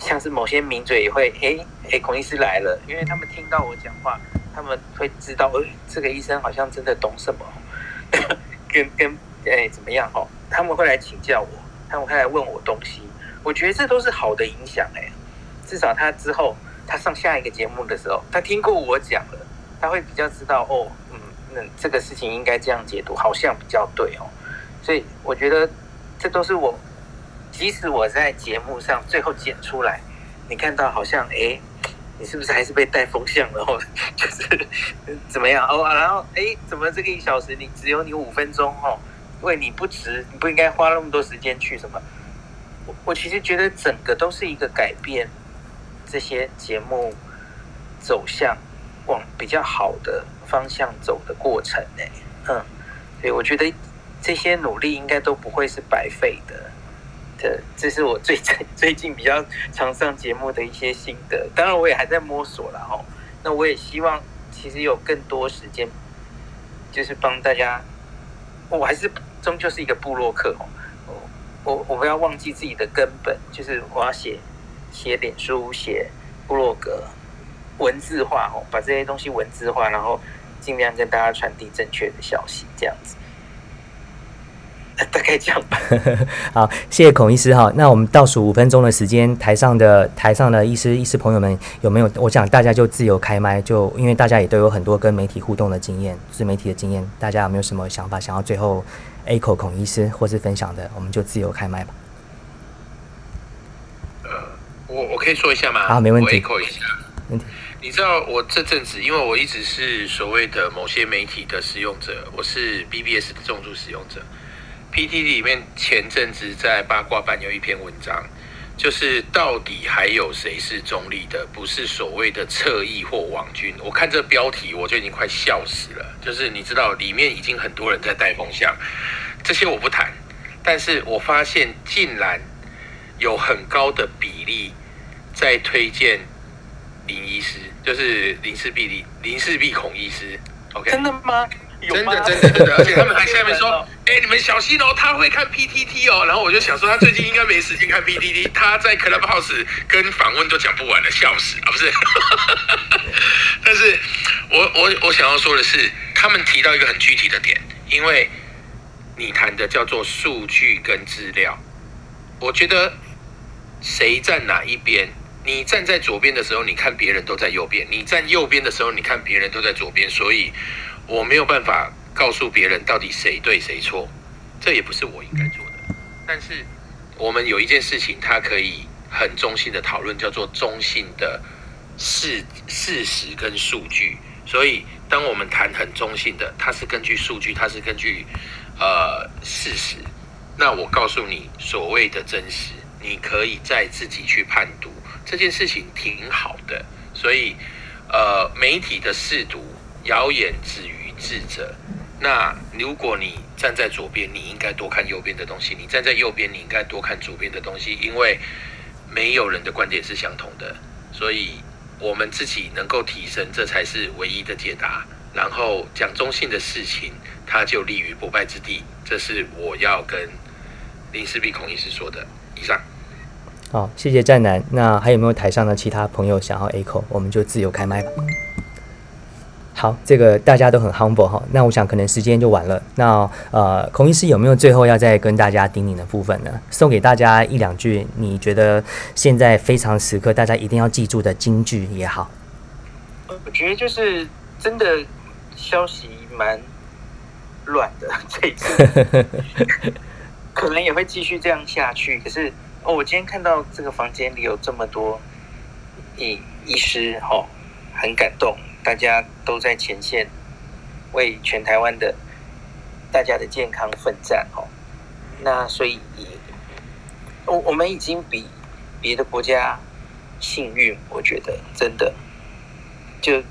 像是某些名嘴也会，诶诶，孔医师来了，因为他们听到我讲话，他们会知道，诶，这个医生好像真的懂什么，跟跟诶怎么样哦，他们会来请教我，他们会来问我东西，我觉得这都是好的影响诶，至少他之后他上下一个节目的时候，他听过我讲了。他会比较知道哦，嗯，那这个事情应该这样解读，好像比较对哦。所以我觉得这都是我，即使我在节目上最后剪出来，你看到好像哎，你是不是还是被带风向了？哦，就是怎么样哦？然后哎，怎么这个一小时你只有你五分钟哦？因为你不值，你不应该花那么多时间去什么？我我其实觉得整个都是一个改变这些节目走向。往比较好的方向走的过程呢，嗯，所以我觉得这些努力应该都不会是白费的。这这是我最最 最近比较常上节目的一些心得。当然，我也还在摸索了哦。那我也希望其实有更多时间，就是帮大家。我还是终究是一个部落客哦。我我不要忘记自己的根本，就是我要写写脸书，写部落格。文字化哦，把这些东西文字化，然后尽量跟大家传递正确的消息，这样子，大概这样吧。好，谢谢孔医师哈。那我们倒数五分钟的时间，台上的台上的医师医师朋友们有没有？我想大家就自由开麦，就因为大家也都有很多跟媒体互动的经验，自媒体的经验，大家有没有什么想法想要最后 echo 孔医师或是分享的？我们就自由开麦吧。呃，我我可以说一下吗？啊，没问题。echo 一下。问题。你知道我这阵子，因为我一直是所谓的某些媒体的使用者，我是 BBS 的重度使用者。PTT 里面前阵子在八卦版有一篇文章，就是到底还有谁是中立的，不是所谓的侧翼或网军。我看这标题我就已经快笑死了。就是你知道里面已经很多人在带风向，这些我不谈，但是我发现竟然有很高的比例在推荐林医师。就是林氏璧林林氏璧孔医师，OK？真的吗？真的真的真的，而且他们还 下面说，哎、欸，你们小心哦，他会看 PTT 哦。然后我就想说，他最近应该没时间看 PTT，他在 Clubhouse 跟访问都讲不完了，笑死啊！不是，但是我我我想要说的是，他们提到一个很具体的点，因为你谈的叫做数据跟资料，我觉得谁站哪一边？你站在左边的时候，你看别人都在右边；你站右边的时候，你看别人都在左边。所以我没有办法告诉别人到底谁对谁错，这也不是我应该做的。但是我们有一件事情，它可以很中性的讨论，叫做中性的事事实跟数据。所以当我们谈很中性的，它是根据数据，它是根据呃事实。那我告诉你，所谓的真实，你可以再自己去判读。这件事情挺好的，所以，呃，媒体的试读，谣言止于智者。那如果你站在左边，你应该多看右边的东西；你站在右边，你应该多看左边的东西。因为没有人的观点是相同的，所以我们自己能够提升，这才是唯一的解答。然后讲中性的事情，它就立于不败之地。这是我要跟林氏璧孔医师说的。以上。好，谢谢战男。那还有没有台上的其他朋友想要 echo？我们就自由开麦吧。好，这个大家都很 humble 哈。那我想可能时间就晚了。那呃，孔医师有没有最后要再跟大家叮咛的部分呢？送给大家一两句，你觉得现在非常时刻，大家一定要记住的金句也好。我觉得就是真的消息蛮乱的，这一次 可能也会继续这样下去。可是哦，我今天看到这个房间里有这么多医医师，哦，很感动，大家都在前线为全台湾的大家的健康奋战，哦，那所以我我们已经比别的国家幸运，我觉得真的就。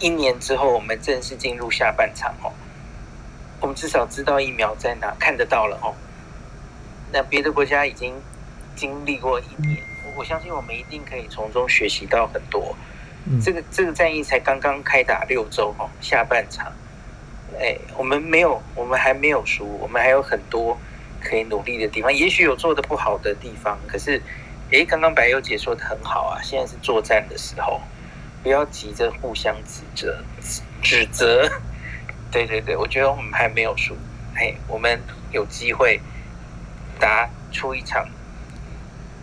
一年之后，我们正式进入下半场哦。我们至少知道疫苗在哪，看得到了哦。那别的国家已经经历过一年，我相信我们一定可以从中学习到很多。这个这个战役才刚刚开打六周哦，下半场，哎，我们没有，我们还没有输，我们还有很多可以努力的地方。也许有做得不好的地方，可是，哎，刚刚白优姐说的很好啊，现在是作战的时候。不要急着互相指责，指责。对对对，我觉得我们还没有输，嘿，我们有机会打出一场，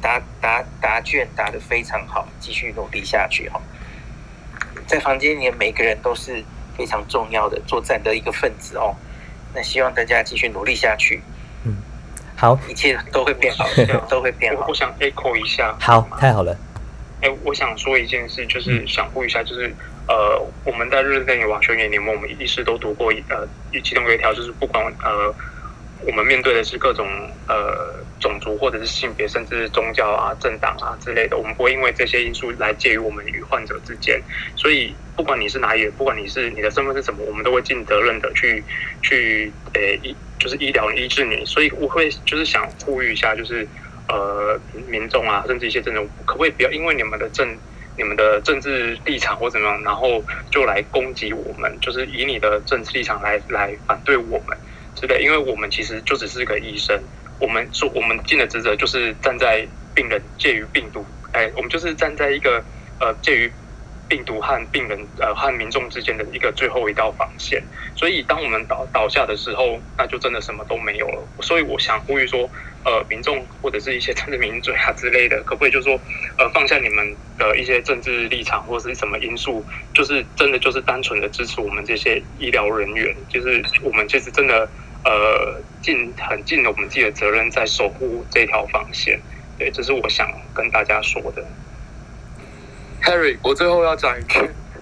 答答答卷答得非常好，继续努力下去哈。在房间里每个人都是非常重要的作战的一个分子哦。那希望大家继续努力下去。嗯，好，一切都会变好，都会变好。我想 echo 一下。好，太好了。哎，我想说一件事，就是想呼吁一下，就是呃，我们在日内瓦宣言里面，我们医师都读过一呃，其中有一条，就是不管呃，我们面对的是各种呃种族或者是性别，甚至是宗教啊、政党啊之类的，我们不会因为这些因素来介于我们与患者之间。所以，不管你是哪一人，不管你是你的身份是什么，我们都会尽责任的去去呃医，就是医疗医治你。所以，我会就是想呼吁一下，就是。呃，民众啊，甚至一些政治，可不可以不要因为你们的政、你们的政治立场或怎么样，然后就来攻击我们，就是以你的政治立场来来反对我们之类？因为我们其实就只是个医生，我们说我们尽的职责就是站在病人介于病毒，哎，我们就是站在一个呃介于。病毒和病人呃和民众之间的一个最后一道防线，所以当我们倒倒下的时候，那就真的什么都没有了。所以我想呼吁说，呃，民众或者是一些 政治名嘴啊之类的，可不可以就说，呃，放下你们的一些政治立场或者是什么因素，就是真的就是单纯的支持我们这些医疗人员，就是我们其实真的呃尽很尽了我们自己的责任，在守护这条防线。对，这是我想跟大家说的。Harry，我最后要讲一句，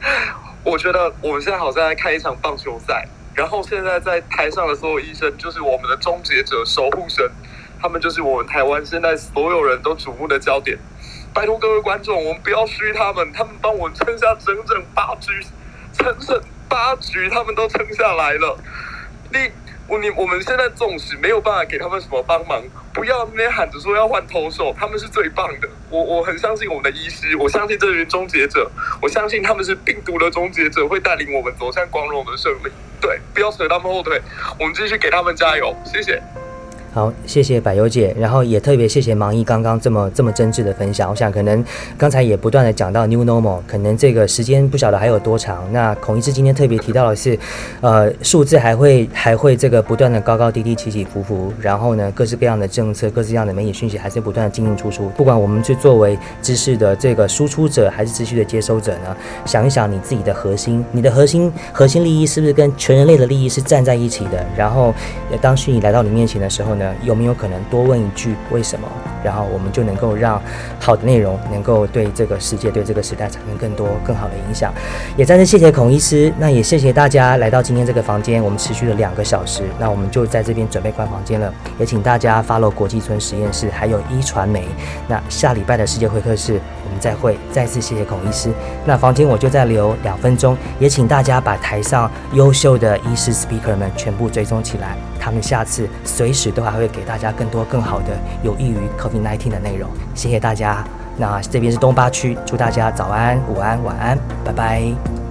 我觉得我们现在好像在开一场棒球赛，然后现在在台上的所有医生就是我们的终结者、守护神，他们就是我们台湾现在所有人都瞩目的焦点。拜托各位观众，我们不要虚他们，他们帮我撑下整整八局，整整八局他们都撑下来了。你。我你我们现在重视没有办法给他们什么帮忙，不要那边喊着说要换投手，他们是最棒的。我我很相信我们的医师，我相信这群终结者，我相信他们是病毒的终结者，会带领我们走向光荣的胜利。对，不要扯他们后腿，我们继续给他们加油。谢谢。好，谢谢百优姐，然后也特别谢谢芒毅刚刚这么这么真挚的分享。我想可能刚才也不断的讲到 New Normal，可能这个时间不晓得还有多长。那孔医师今天特别提到的是，呃，数字还会还会这个不断的高高低低起起伏伏，然后呢，各式各样的政策，各式各样的媒体讯息还是不断的进进出出。不管我们是作为知识的这个输出者，还是知识的接收者呢，想一想你自己的核心，你的核心核心利益是不是跟全人类的利益是站在一起的？然后当虚拟来到你面前的时候呢？有没有可能多问一句为什么？然后我们就能够让好的内容能够对这个世界、对这个时代产生更多、更好的影响。也再次谢谢孔医师，那也谢谢大家来到今天这个房间。我们持续了两个小时，那我们就在这边准备关房间了。也请大家 follow 国际村实验室，还有一传媒。那下礼拜的世界会客室，我们再会。再次谢谢孔医师。那房间我就再留两分钟，也请大家把台上优秀的医师 speaker 们全部追踪起来。他们下次随时都还会给大家更多更好的有益于 COVID-19 的内容。谢谢大家。那这边是东八区，祝大家早安、午安、晚安，拜拜。